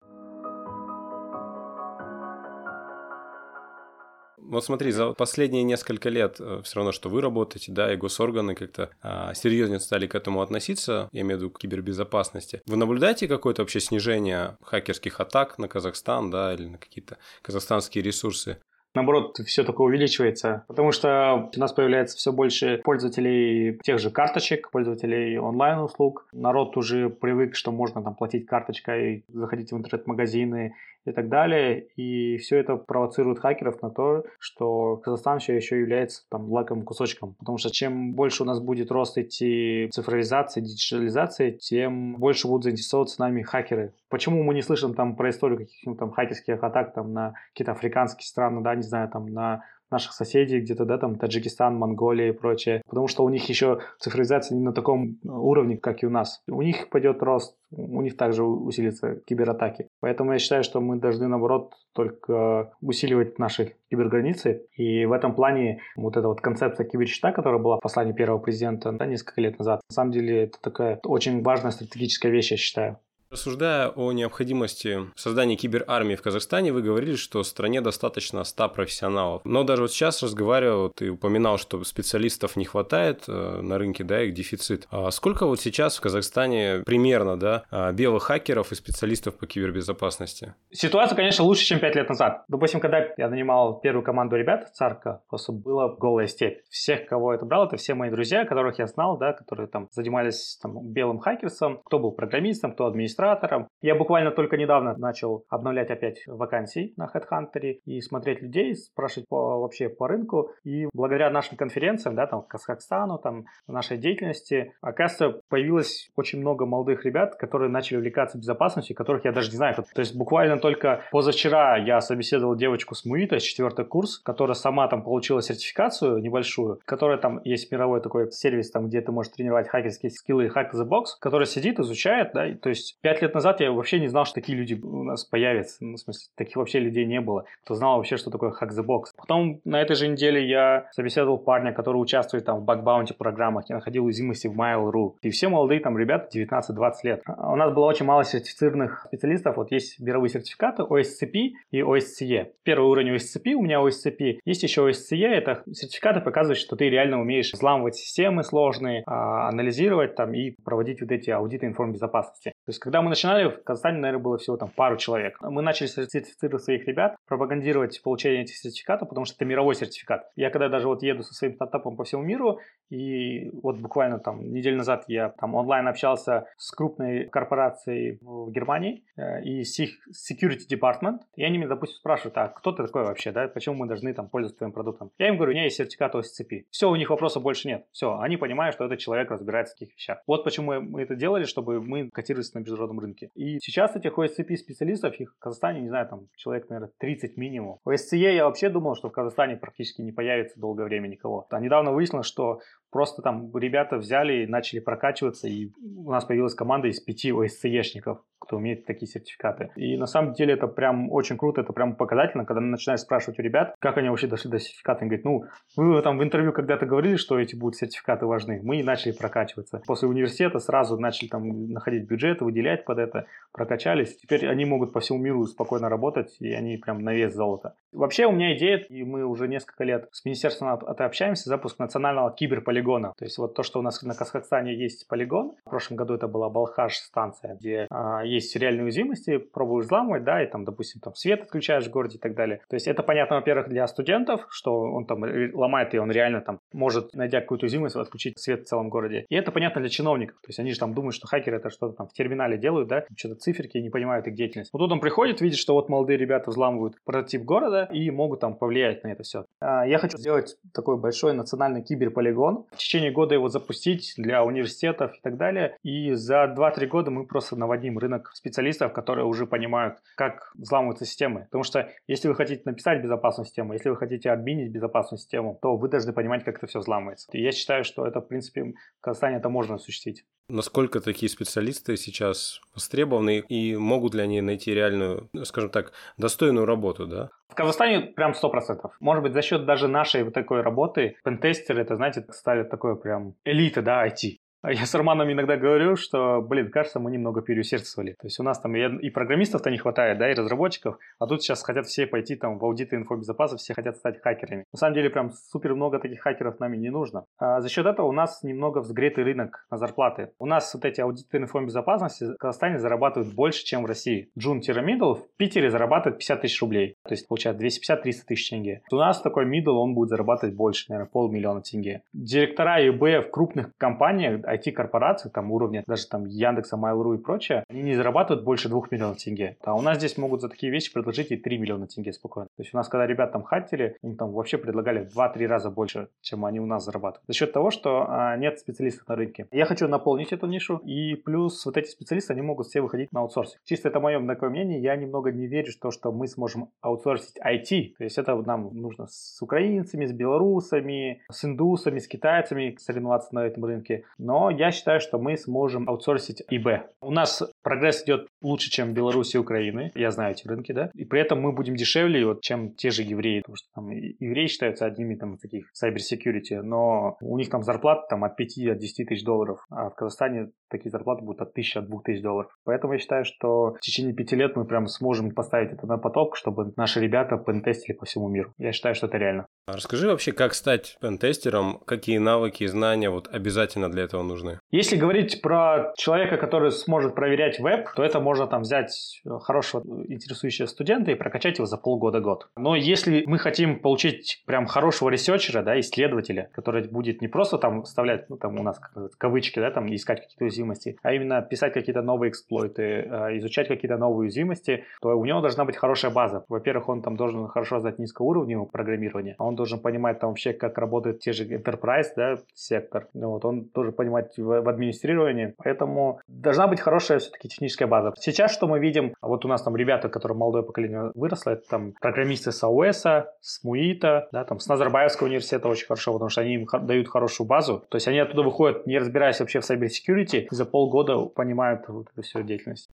Вот смотри, за последние несколько лет э, все равно, что вы работаете, да, и госорганы как-то а, серьезнее стали к этому относиться, я имею в виду к кибербезопасности. Вы наблюдаете какое-то вообще снижение хакерских атак на Казахстан, да, или на какие-то казахстанские ресурсы? наоборот, все только увеличивается, потому что у нас появляется все больше пользователей тех же карточек, пользователей онлайн-услуг. Народ уже привык, что можно там платить карточкой, заходить в интернет-магазины и так далее. И все это провоцирует хакеров на то, что Казахстан все еще является там лакомым кусочком. Потому что чем больше у нас будет рост идти цифровизации, диджитализации, тем больше будут заинтересоваться нами хакеры. Почему мы не слышим там про историю каких-нибудь там хакерских атак там на какие-то африканские страны, да, не знаю, там на наших соседей где-то, да, там Таджикистан, Монголия и прочее, потому что у них еще цифровизация не на таком уровне, как и у нас. У них пойдет рост, у них также усилится кибератаки. Поэтому я считаю, что мы должны, наоборот, только усиливать наши киберграницы. И в этом плане вот эта вот концепция киберщита, которая была в послании первого президента да, несколько лет назад, на самом деле это такая очень важная стратегическая вещь, я считаю. Рассуждая о необходимости создания киберармии в Казахстане, вы говорили, что в стране достаточно 100 профессионалов. Но даже вот сейчас разговаривал, ты упоминал, что специалистов не хватает э, на рынке, да, их дефицит. А сколько вот сейчас в Казахстане примерно, да, а, белых хакеров и специалистов по кибербезопасности? Ситуация, конечно, лучше, чем 5 лет назад. Допустим, когда я нанимал первую команду ребят, Царка, просто была голая степь. Всех, кого это брал, это все мои друзья, которых я знал, да, которые там занимались там, белым хакерством, кто был программистом, кто администратором, администратором. Я буквально только недавно начал обновлять опять вакансии на HeadHunter и смотреть людей, спрашивать по, вообще по рынку. И благодаря нашим конференциям, да, там, Казахстану, там, нашей деятельности, оказывается, появилось очень много молодых ребят, которые начали увлекаться безопасностью, которых я даже не знаю. То есть буквально только позавчера я собеседовал девочку с МУИТа, четвертый курс, которая сама там получила сертификацию небольшую, которая там есть мировой такой сервис, там, где ты можешь тренировать хакерские скиллы Hack the Box, который сидит, изучает, да, и, то есть Пять лет назад я вообще не знал, что такие люди у нас появятся. Ну, в смысле, таких вообще людей не было. Кто знал вообще, что такое Hack the Box. Потом на этой же неделе я собеседовал парня, который участвует там в бакбаунти программах. Я находил уязвимости в Mail.ru. И все молодые там ребята 19-20 лет. А у нас было очень мало сертифицированных специалистов. Вот есть мировые сертификаты OSCP и OSCE. Первый уровень OSCP, у меня OSCP. Есть еще OSCE, это сертификаты показывают, что ты реально умеешь взламывать системы сложные, а, анализировать там и проводить вот эти аудиты информбезопасности. То есть, когда мы начинали, в Казахстане, наверное, было всего там пару человек. Мы начали сертифицировать своих ребят, пропагандировать получение этих сертификатов, потому что это мировой сертификат. Я когда даже вот еду со своим стартапом по всему миру, и вот буквально там неделю назад я там онлайн общался с крупной корпорацией в Германии э, и с их security department, и они меня, допустим, спрашивают, а кто ты такой вообще, да, почему мы должны там пользоваться твоим продуктом? Я им говорю, у меня есть сертификат OSCP. Все, у них вопросов больше нет. Все, они понимают, что этот человек разбирается в таких вещах. Вот почему мы это делали, чтобы мы котировались на международном рынке. И сейчас этих OSCP специалистов, их в Казахстане, не знаю, там человек, наверное, 30 минимум. OSCE я вообще думал, что в Казахстане практически не появится долгое время никого. А недавно выяснилось, что просто там ребята взяли и начали прокачиваться, и у нас появилась команда из пяти OSCE-шников кто умеет такие сертификаты. И на самом деле это прям очень круто, это прям показательно, когда начинаешь спрашивать у ребят, как они вообще дошли до сертификата. Они говорят, ну, вы там в интервью когда-то говорили, что эти будут сертификаты важны. Мы и начали прокачиваться. После университета сразу начали там находить бюджеты, выделять под это, прокачались. Теперь они могут по всему миру спокойно работать, и они прям на вес золота. Вообще у меня идея, и мы уже несколько лет с министерством это общаемся, запуск национального киберполигона. То есть вот то, что у нас на Казахстане есть полигон. В прошлом году это была Балхаш станция, где а, есть реальные уязвимости, пробуешь взламывать, да, и там, допустим, там свет отключаешь в городе и так далее. То есть это понятно, во-первых, для студентов, что он там ломает, и он реально там может, найдя какую-то уязвимость, отключить свет в целом городе. И это понятно для чиновников. То есть они же там думают, что хакеры это что-то там в терминале делают, да, что-то циферки не понимают их деятельность. Вот тут он приходит, видит, что вот молодые ребята взламывают прототип города и могут там повлиять на это все. А, я хочу сделать такой большой национальный киберполигон. В течение года его запустить для университетов и так далее. И за 2-3 года мы просто наводим рынок рынок специалистов, которые уже понимают, как взламываются системы. Потому что если вы хотите написать безопасную систему, если вы хотите админить безопасную систему, то вы должны понимать, как это все взламывается. И я считаю, что это, в принципе, в Казахстане это можно осуществить. Насколько такие специалисты сейчас востребованы и могут ли они найти реальную, скажем так, достойную работу, да? В Казахстане прям 100%. Может быть, за счет даже нашей вот такой работы, пентестеры, это, знаете, стали такой прям элита, да, IT. А я с Романом иногда говорю, что, блин, кажется, мы немного переусердствовали. То есть у нас там и, программистов-то не хватает, да, и разработчиков, а тут сейчас хотят все пойти там в аудиты инфобезопасности, все хотят стать хакерами. На самом деле прям супер много таких хакеров нами не нужно. А за счет этого у нас немного взгретый рынок на зарплаты. У нас вот эти аудиты инфобезопасности в Казахстане зарабатывают больше, чем в России. Джун-мидл в Питере зарабатывает 50 тысяч рублей, то есть получает 250-300 тысяч тенге. У нас такой мидл, он будет зарабатывать больше, наверное, полмиллиона тенге. Директора ИБ в крупных компаниях IT-корпорации, там уровня даже там Яндекса, Mail.ru и прочее, они не зарабатывают больше 2 миллионов тенге. А у нас здесь могут за такие вещи предложить и 3 миллиона тенге спокойно. То есть у нас, когда ребят там хантили, им там вообще предлагали в 2-3 раза больше, чем они у нас зарабатывают. За счет того, что а, нет специалистов на рынке. Я хочу наполнить эту нишу, и плюс вот эти специалисты, они могут все выходить на аутсорсинг. Чисто это мое такое мнение, я немного не верю в то, что мы сможем аутсорсить IT. То есть это нам нужно с украинцами, с белорусами, с индусами, с китайцами соревноваться на этом рынке. Но я считаю, что мы сможем аутсорсить ИБ. У нас прогресс идет лучше, чем Беларусь и Украины. Я знаю эти рынки, да. И при этом мы будем дешевле, вот, чем те же евреи. Потому что там евреи считаются одними там таких cyber но у них там зарплата там от 5 от 10 тысяч долларов, а в Казахстане такие зарплаты будут от 1000 от 2000 долларов. Поэтому я считаю, что в течение пяти лет мы прям сможем поставить это на поток, чтобы наши ребята пентестили по всему миру. Я считаю, что это реально. А расскажи вообще, как стать пентестером, какие навыки и знания вот обязательно для этого нужны? Если говорить про человека, который сможет проверять веб, то это можно там взять хорошего интересующего студента и прокачать его за полгода-год. Но если мы хотим получить прям хорошего ресерчера, да, исследователя, который будет не просто там вставлять, ну там у нас кавычки, да, там искать какие-то уязвимости, а именно писать какие-то новые эксплойты, а, изучать какие-то новые уязвимости, то у него должна быть хорошая база. Во-первых, он там должен хорошо знать низкоуровневое программирование, а он должен понимать там вообще, как работает те же enterprise, да, сектор. Ну вот, он должен понимать в, в администрировании. Поэтому должна быть хорошая все-таки техническая база. Сейчас что мы видим? Вот у нас там ребята, которые молодое поколение выросло, это там программисты с АУЭС, с МУИТа, да, там с Назарбаевского университета очень хорошо, потому что они им дают хорошую базу. То есть они оттуда выходят, не разбираясь вообще в cyber security, за полгода понимают вот эту всю деятельность.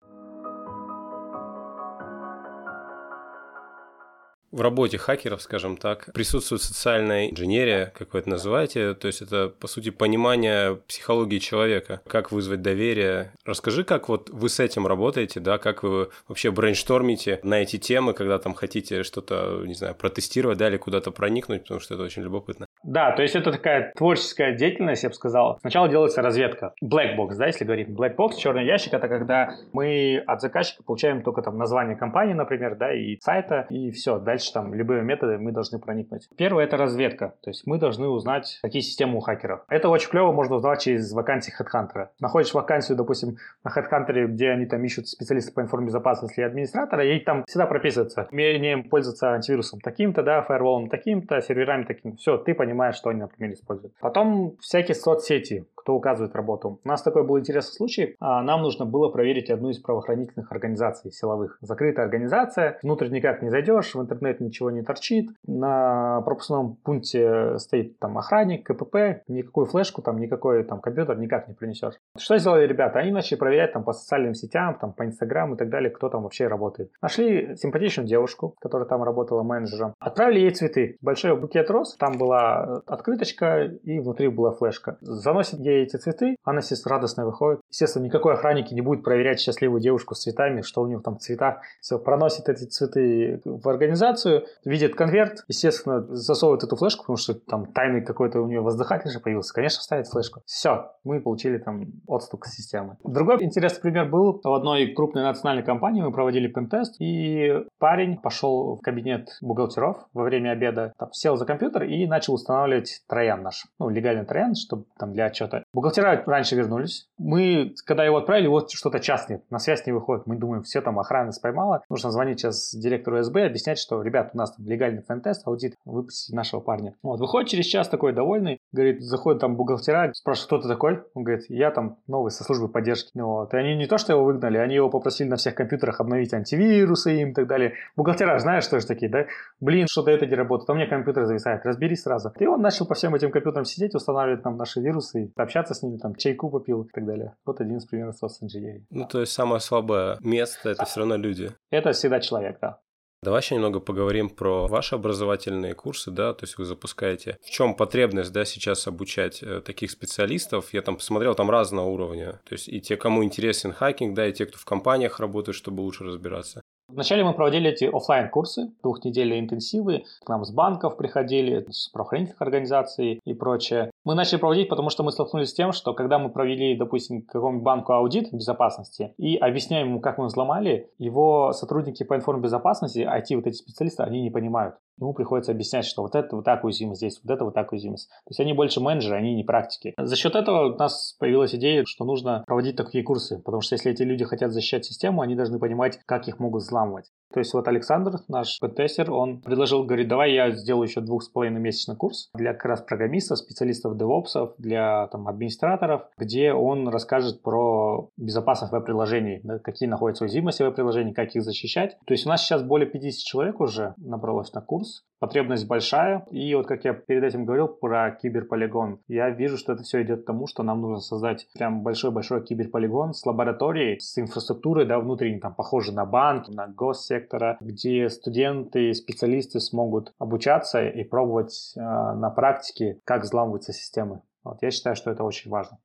В работе хакеров, скажем так, присутствует социальная инженерия, как вы это называете, то есть это, по сути, понимание психологии человека, как вызвать доверие. Расскажи, как вот вы с этим работаете, да, как вы вообще брейнштормите на эти темы, когда там хотите что-то, не знаю, протестировать, да, или куда-то проникнуть, потому что это очень любопытно. Да, то есть это такая творческая деятельность, я бы сказал. Сначала делается разведка. Black box, да, если говорить. Black box, черный ящик, это когда мы от заказчика получаем только там название компании, например, да, и сайта, и все. Дальше там любые методы мы должны проникнуть. Первое это разведка. То есть мы должны узнать, какие системы у хакеров. Это очень клево можно узнавать через вакансии HeadHunter. Находишь вакансию, допустим, на HeadHunter, где они там ищут специалиста по информбезопасности и администратора, и там всегда прописывается. Умеем пользоваться антивирусом таким-то, да, фаерволом таким-то, серверами таким. Все, ты понимаешь, что они, например, используют. Потом всякие соцсети, кто указывает работу. У нас такой был интересный случай. А, нам нужно было проверить одну из правоохранительных организаций силовых. Закрытая организация, внутрь никак не зайдешь, в интернет ничего не торчит. На пропускном пункте стоит там охранник, КПП, никакую флешку, там никакой там компьютер никак не принесешь. Что сделали ребята? Они начали проверять там по социальным сетям, там по Инстаграму и так далее, кто там вообще работает. Нашли симпатичную девушку, которая там работала менеджером. Отправили ей цветы. Большой букет роз, там была открыточка и внутри была флешка. Заносит ей эти цветы, она, естественно, радостно выходит. Естественно, никакой охранник не будет проверять счастливую девушку с цветами, что у нее там в цветах. Все, проносит эти цветы в организацию, видит конверт, естественно, засовывает эту флешку, потому что там тайный какой-то у нее воздыхатель же появился. Конечно, ставит флешку. Все, мы получили там отстук системы. Другой интересный пример был в одной крупной национальной компании. Мы проводили пентест, и парень пошел в кабинет бухгалтеров во время обеда, там, сел за компьютер и начал устанавливать троян наш. Ну, легальный троян, чтобы там для отчета. Бухгалтера раньше вернулись. Мы, когда его отправили, вот что-то час нет, на связь не выходит. Мы думаем, все там охрана споймала. Нужно звонить сейчас директору СБ, объяснять, что, ребят, у нас там легальный фэн-тест, аудит, выпустите нашего парня. Вот, выходит через час такой довольный, говорит, заходит там бухгалтера, спрашивает, кто ты такой? Он говорит, я там новый со службы поддержки. Вот. И они не то, что его выгнали, они его попросили на всех компьютерах обновить антивирусы им и так далее. Бухгалтера, знаешь, что же такие, да? Блин, что-то это не работает, а у меня компьютер зависает, разберись сразу. И он начал по всем этим компьютерам сидеть, устанавливать нам наши вирусы, и общаться с ними, там, чайку попил и так далее. Вот один из примеров социнженерии. Ну, то есть самое слабое место – это все равно люди. Это всегда человек, да. Давай еще немного поговорим про ваши образовательные курсы, да, то есть вы запускаете. В чем потребность, да, сейчас обучать э, таких специалистов? Я там посмотрел, там разного уровня. То есть и те, кому интересен хакинг, да, и те, кто в компаниях работает, чтобы лучше разбираться. Вначале мы проводили эти офлайн курсы двухнедельные интенсивы. К нам с банков приходили, с правоохранительных организаций и прочее. Мы начали проводить, потому что мы столкнулись с тем, что когда мы провели, допустим, какому-нибудь банку аудит безопасности и объясняем ему, как мы взломали, его сотрудники по информбезопасности, IT, вот эти специалисты, они не понимают. Ему приходится объяснять, что вот это вот так уязвимость здесь, вот это вот так уязвимость. То есть они больше менеджеры, они не практики. За счет этого у нас появилась идея, что нужно проводить такие курсы, потому что если эти люди хотят защищать систему, они должны понимать, как их могут взламывать. То есть вот Александр, наш пентестер, он предложил, говорит, давай я сделаю еще двух с половиной месячный курс для как раз программистов, специалистов девопсов, для там администраторов, где он расскажет про безопасность веб-приложений, да, какие находятся уязвимости веб-приложений, как их защищать. То есть у нас сейчас более 50 человек уже набралось на курс. Потребность большая. И вот как я перед этим говорил про киберполигон, я вижу, что это все идет к тому, что нам нужно создать прям большой-большой киберполигон с лабораторией, с инфраструктурой, да, внутренней, там, похожей на банк, на госсектора, где студенты, специалисты смогут обучаться и пробовать э, на практике, как взламываются системы. Вот, я считаю, что это очень важно.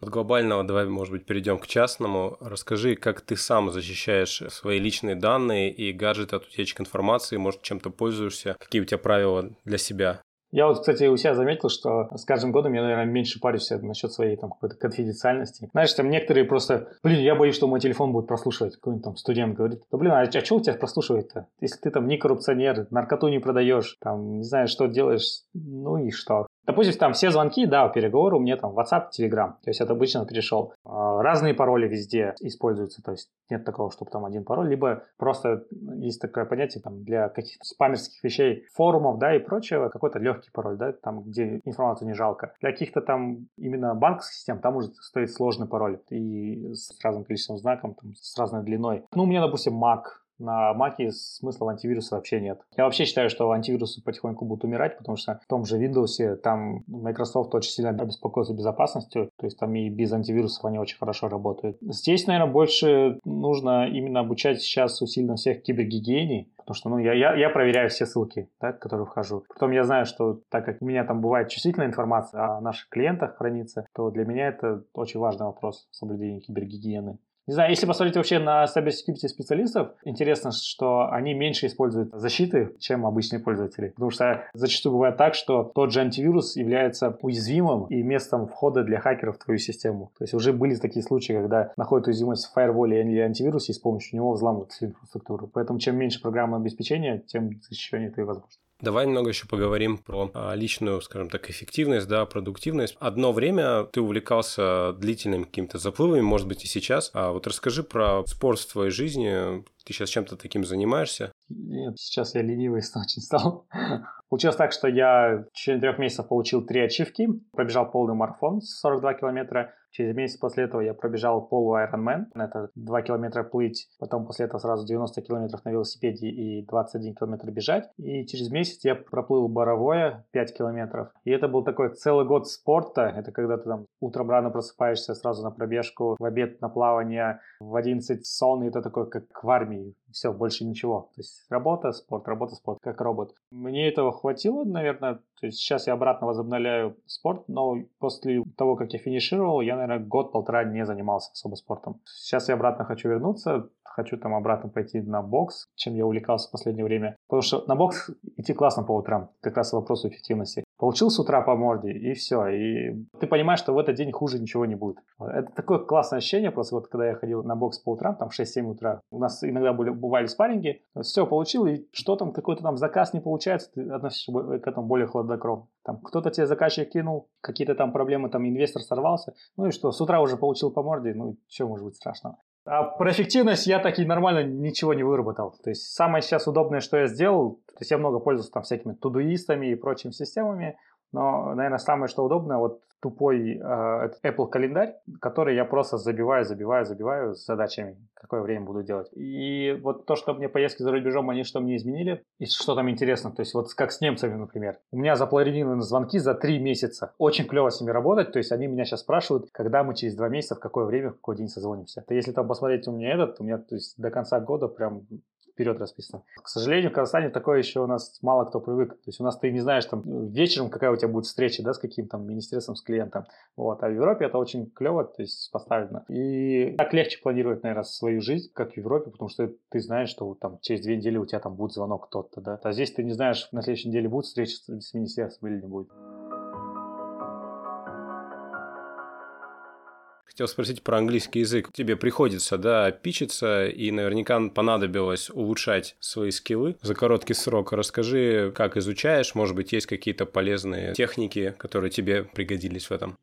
От глобального давай, может быть, перейдем к частному. Расскажи, как ты сам защищаешь свои личные данные и гаджеты от утечки информации, может, чем-то пользуешься, какие у тебя правила для себя? Я вот, кстати, у себя заметил, что с каждым годом я, наверное, меньше парюсь насчет своей там какой-то конфиденциальности. Знаешь, там некоторые просто, блин, я боюсь, что мой телефон будет прослушивать. Какой-нибудь там студент говорит, да блин, а, а что у тебя прослушивает-то? Если ты там не коррупционер, наркоту не продаешь, там, не знаю, что делаешь, ну и что? Допустим, там все звонки, да, переговоры у меня там WhatsApp, Telegram. То есть это обычно перешел. А, разные пароли везде используются. То есть нет такого, чтобы там один пароль. Либо просто есть такое понятие там для каких-то спамерских вещей, форумов, да, и прочего, какой-то легкий пароль, да, там, где информацию не жалко. Для каких-то там именно банковских систем там уже стоит сложный пароль. И с разным количеством знаком, там, с разной длиной. Ну, у меня, допустим, Mac, на Mac смысла в антивирусе вообще нет. Я вообще считаю, что антивирусы потихоньку будут умирать, потому что в том же Windows там Microsoft очень сильно обеспокоится безопасностью, то есть там и без антивирусов они очень хорошо работают. Здесь, наверное, больше нужно именно обучать сейчас усиленно всех кибергигиене, потому что ну, я, я, я проверяю все ссылки, да, в которые вхожу. Потом я знаю, что так как у меня там бывает чувствительная информация о наших клиентах хранится, то для меня это очень важный вопрос соблюдения кибергигиены. Не знаю, если посмотреть вообще на cybersecurity специалистов, интересно, что они меньше используют защиты, чем обычные пользователи. Потому что зачастую бывает так, что тот же антивирус является уязвимым и местом входа для хакеров в твою систему. То есть уже были такие случаи, когда находят уязвимость в фаерволе или антивирусе и с помощью него взламывают всю инфраструктуру. Поэтому чем меньше программного обеспечения, тем защищеннее твои возможности. Давай немного еще поговорим про а, личную, скажем так, эффективность, да, продуктивность. Одно время ты увлекался длительными какими-то заплывами, может быть и сейчас. А вот расскажи про спорт в твоей жизни. Ты сейчас чем-то таким занимаешься? Нет, сейчас я ленивый <laughs> очень стал. Получилось так, что я в течение трех месяцев получил три ачивки, пробежал полный марафон 42 километра, Через месяц после этого я пробежал полу Ironman. Это 2 километра плыть, потом после этого сразу 90 километров на велосипеде и 21 километр бежать. И через месяц я проплыл Боровое 5 километров. И это был такой целый год спорта. Это когда ты там утром рано просыпаешься сразу на пробежку, в обед на плавание, в 11 сон, и это такой как в армии. Все, больше ничего. То есть работа, спорт, работа, спорт, как робот. Мне этого хватило, наверное. То есть сейчас я обратно возобновляю спорт, но после того, как я финишировал, я, наверное, год-полтора не занимался особо спортом. Сейчас я обратно хочу вернуться, хочу там обратно пойти на бокс, чем я увлекался в последнее время. Потому что на бокс идти классно по утрам, как раз вопрос эффективности. Получил с утра по морде, и все. И ты понимаешь, что в этот день хуже ничего не будет. Это такое классное ощущение, просто вот когда я ходил на бокс по утрам, там в 6-7 утра, у нас иногда были, бывали спарринги, все, получил, и что там, какой-то там заказ не получается, ты относишься к этому более хладнокровно. Там кто-то тебе заказчик кинул, какие-то там проблемы, там инвестор сорвался, ну и что, с утра уже получил по морде, ну что может быть страшного. А про эффективность я так и нормально ничего не выработал. То есть самое сейчас удобное, что я сделал, то есть я много пользуюсь там всякими тудуистами и прочими системами, но, наверное, самое что удобное, вот тупой э, Apple календарь, который я просто забиваю, забиваю, забиваю с задачами, какое время буду делать. И вот то, что мне поездки за рубежом, они что мне изменили, и что там интересно, то есть вот как с немцами, например. У меня запланированы звонки за три месяца. Очень клево с ними работать, то есть они меня сейчас спрашивают, когда мы через два месяца, в какое время, в какой день созвонимся. То если там посмотреть у меня этот, у меня то есть до конца года прям вперед расписано. К сожалению, в Казахстане такое еще у нас мало кто привык. То есть у нас ты не знаешь там вечером, какая у тебя будет встреча, да, с каким там министерством, с клиентом. Вот. А в Европе это очень клево, то есть поставлено. И так легче планировать, наверное, свою жизнь, как в Европе, потому что ты знаешь, что там через две недели у тебя там будет звонок кто-то, да. А здесь ты не знаешь, на следующей неделе будет встреча с министерством или не будет. Хотел спросить про английский язык. Тебе приходится, да, пичиться, и наверняка понадобилось улучшать свои скиллы за короткий срок. Расскажи, как изучаешь, может быть, есть какие-то полезные техники, которые тебе пригодились в этом?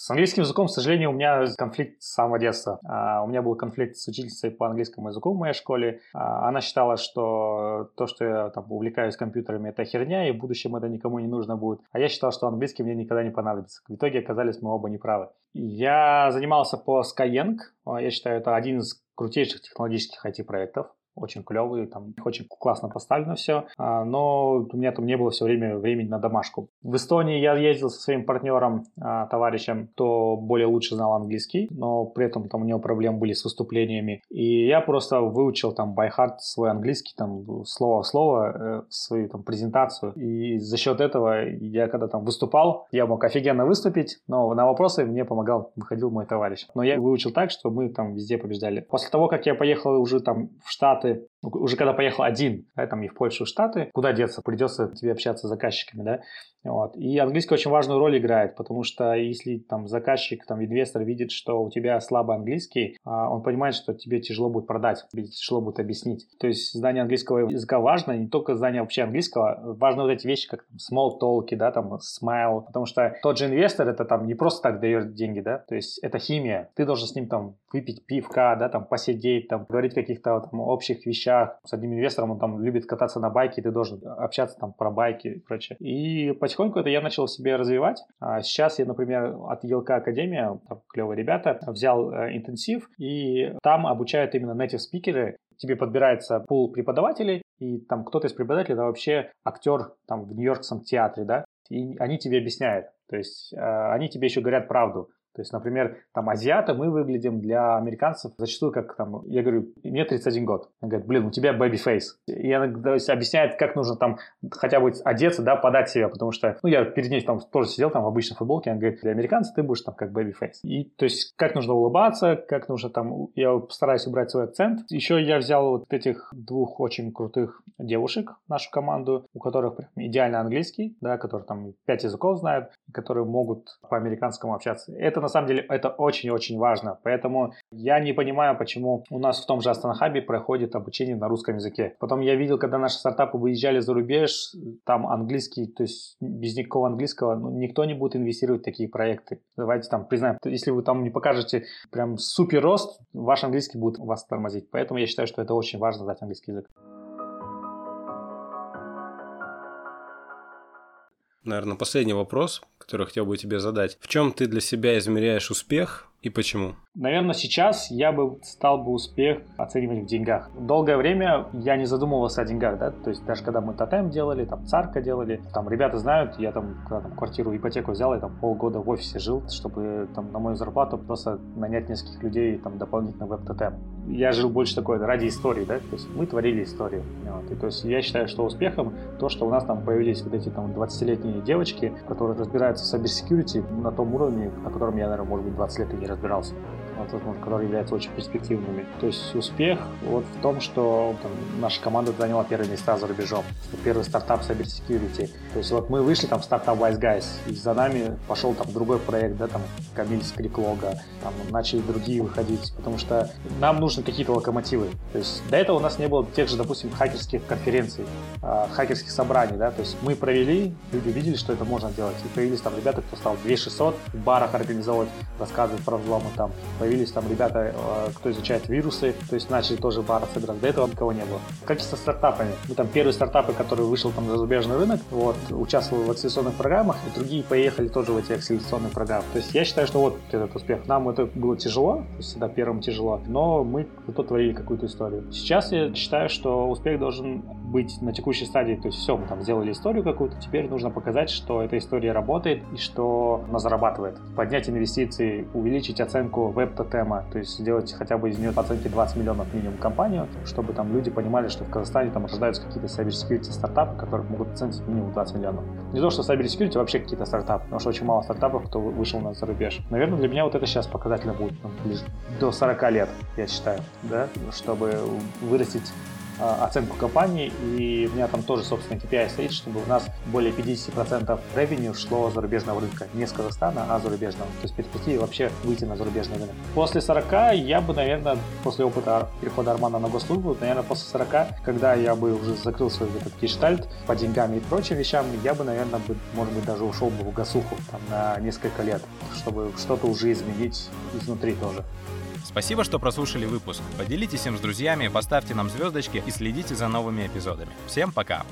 С английским языком, к сожалению, у меня конфликт с самого детства. А, у меня был конфликт с учительницей по английскому языку в моей школе. А, она считала, что то, что я там увлекаюсь компьютерами, это херня, и в будущем это никому не нужно будет. А я считал, что английский мне никогда не понадобится. В итоге оказались мы оба неправы. Я занимался по Skyeng. Я считаю, это один из крутейших технологических IT-проектов. Очень клевый, там очень классно поставлено все, а, но у меня там не было все время времени на домашку. В Эстонии я ездил со своим партнером, а, товарищем, кто более лучше знал английский, но при этом там у него проблемы были с выступлениями, и я просто выучил там by heart свой английский, там слово в слово, э, свою там презентацию, и за счет этого я когда там выступал, я мог офигенно выступить, но на вопросы мне помогал, выходил мой товарищ. Но я выучил так, что мы там везде побеждали. После того, как я поехал уже там в Штаты, Seite уже когда поехал один, да, там и в Польшу, в Штаты, куда деться, придется тебе общаться с заказчиками, да, вот. И английский очень важную роль играет, потому что если там заказчик, там инвестор видит, что у тебя слабый английский, а, он понимает, что тебе тяжело будет продать, тебе тяжело будет объяснить. То есть знание английского языка важно, не только знание вообще английского, важны вот эти вещи, как small talk, да, там smile, потому что тот же инвестор это там не просто так дает деньги, да, то есть это химия. Ты должен с ним там выпить пивка, да, там посидеть, там говорить каких-то там общих вещах. С одним инвестором он там любит кататься на байке, ты должен общаться там про байки и прочее. И потихоньку это я начал себе развивать. А сейчас я, например, от ЕЛК Академия, там клевые ребята, взял э, интенсив, и там обучают именно native спикеры. Тебе подбирается пул преподавателей, и там кто-то из преподавателей, это вообще актер там в Нью-Йоркском театре, да, и они тебе объясняют. То есть э, они тебе еще говорят правду. То есть, например, там азиаты мы выглядим для американцев зачастую как там, я говорю, мне 31 год. Он говорит, блин, у тебя baby face. И она то есть, объясняет, как нужно там хотя бы одеться, да, подать себя, потому что, ну, я перед ней там тоже сидел там в обычной футболке, она говорит, для американцев ты будешь там как baby face. И то есть, как нужно улыбаться, как нужно там, я стараюсь убрать свой акцент. Еще я взял вот этих двух очень крутых девушек, нашу команду, у которых прям идеально английский, да, которые там пять языков знают, которые могут по американскому общаться. Это на самом деле это очень-очень важно. Поэтому я не понимаю, почему у нас в том же Астанахабе проходит обучение на русском языке. Потом я видел, когда наши стартапы выезжали за рубеж, там английский, то есть без никакого английского, ну, никто не будет инвестировать в такие проекты. Давайте там признаем, если вы там не покажете прям супер рост, ваш английский будет вас тормозить. Поэтому я считаю, что это очень важно знать английский язык. Наверное, последний вопрос, который хотел бы тебе задать. В чем ты для себя измеряешь успех и почему? Наверное, сейчас я бы стал бы успех оценивать в деньгах. Долгое время я не задумывался о деньгах, да, то есть даже когда мы тотем делали, там царка делали, там ребята знают, я там, когда там квартиру, ипотеку взял, я там полгода в офисе жил, чтобы там на мою зарплату просто нанять нескольких людей там дополнительно веб-тотем. Я жил больше такой ради истории, да, то есть мы творили историю. Вот. И, то есть я считаю, что успехом то, что у нас там появились вот эти там 20-летние девочки, которые разбираются в cybersecurity на том уровне, на котором я, наверное, может быть, 20 лет и не Grande abraço. Возможно, которые являются очень перспективными. То есть успех вот в том, что там, наша команда заняла первые места за рубежом. Первый стартап Cybersecurity. То есть вот мы вышли там в стартап Wise Guys, и за нами пошел там другой проект, да, там Камиль Скриклога, там начали другие выходить, потому что нам нужны какие-то локомотивы. То есть до этого у нас не было тех же, допустим, хакерских конференций, э, хакерских собраний, да, то есть мы провели, люди увидели, что это можно делать, и появились там ребята, кто стал 2600 в барах организовывать, рассказывать про взломы там, появились там ребята, э, кто изучает вирусы, то есть начали тоже бары собирать. До этого никого не было. Как и со стартапами. Мы там первые стартапы, которые вышел там на зарубежный рынок, вот, участвовал в акселерационных программах, и другие поехали тоже в эти акселерационные программы. То есть я считаю, что вот этот успех. Нам это было тяжело, то есть всегда первым тяжело, но мы зато творили какую-то историю. Сейчас я считаю, что успех должен быть на текущей стадии, то есть все, мы там сделали историю какую-то, теперь нужно показать, что эта история работает и что она зарабатывает. Поднять инвестиции, увеличить оценку веб-тотема, то есть сделать хотя бы из нее по оценке 20 миллионов минимум компанию, чтобы там люди понимали, что в Казахстане там рождаются какие-то cybersecurity стартапы, которые могут оценить минимум 20 миллионов. Не то, что cybersecurity а вообще какие-то стартапы, потому что очень мало стартапов, кто вышел на зарубеж. Наверное, для меня вот это сейчас показательно будет ну, до 40 лет, я считаю, да, чтобы вырастить оценку компании, и у меня там тоже, собственно, KPI стоит, чтобы у нас более 50% ревеню шло зарубежного рынка, не с Казахстана, а зарубежного. То есть перспективе вообще выйти на зарубежный рынок. После 40 я бы, наверное, после опыта перехода Армана на госслужбу, наверное, после 40, когда я бы уже закрыл свой этот гештальт по деньгам и прочим вещам, я бы, наверное, бы, может быть, даже ушел бы в гасуху там, на несколько лет, чтобы что-то уже изменить изнутри тоже. Спасибо, что прослушали выпуск. Поделитесь им с друзьями, поставьте нам звездочки и следите за новыми эпизодами. Всем пока!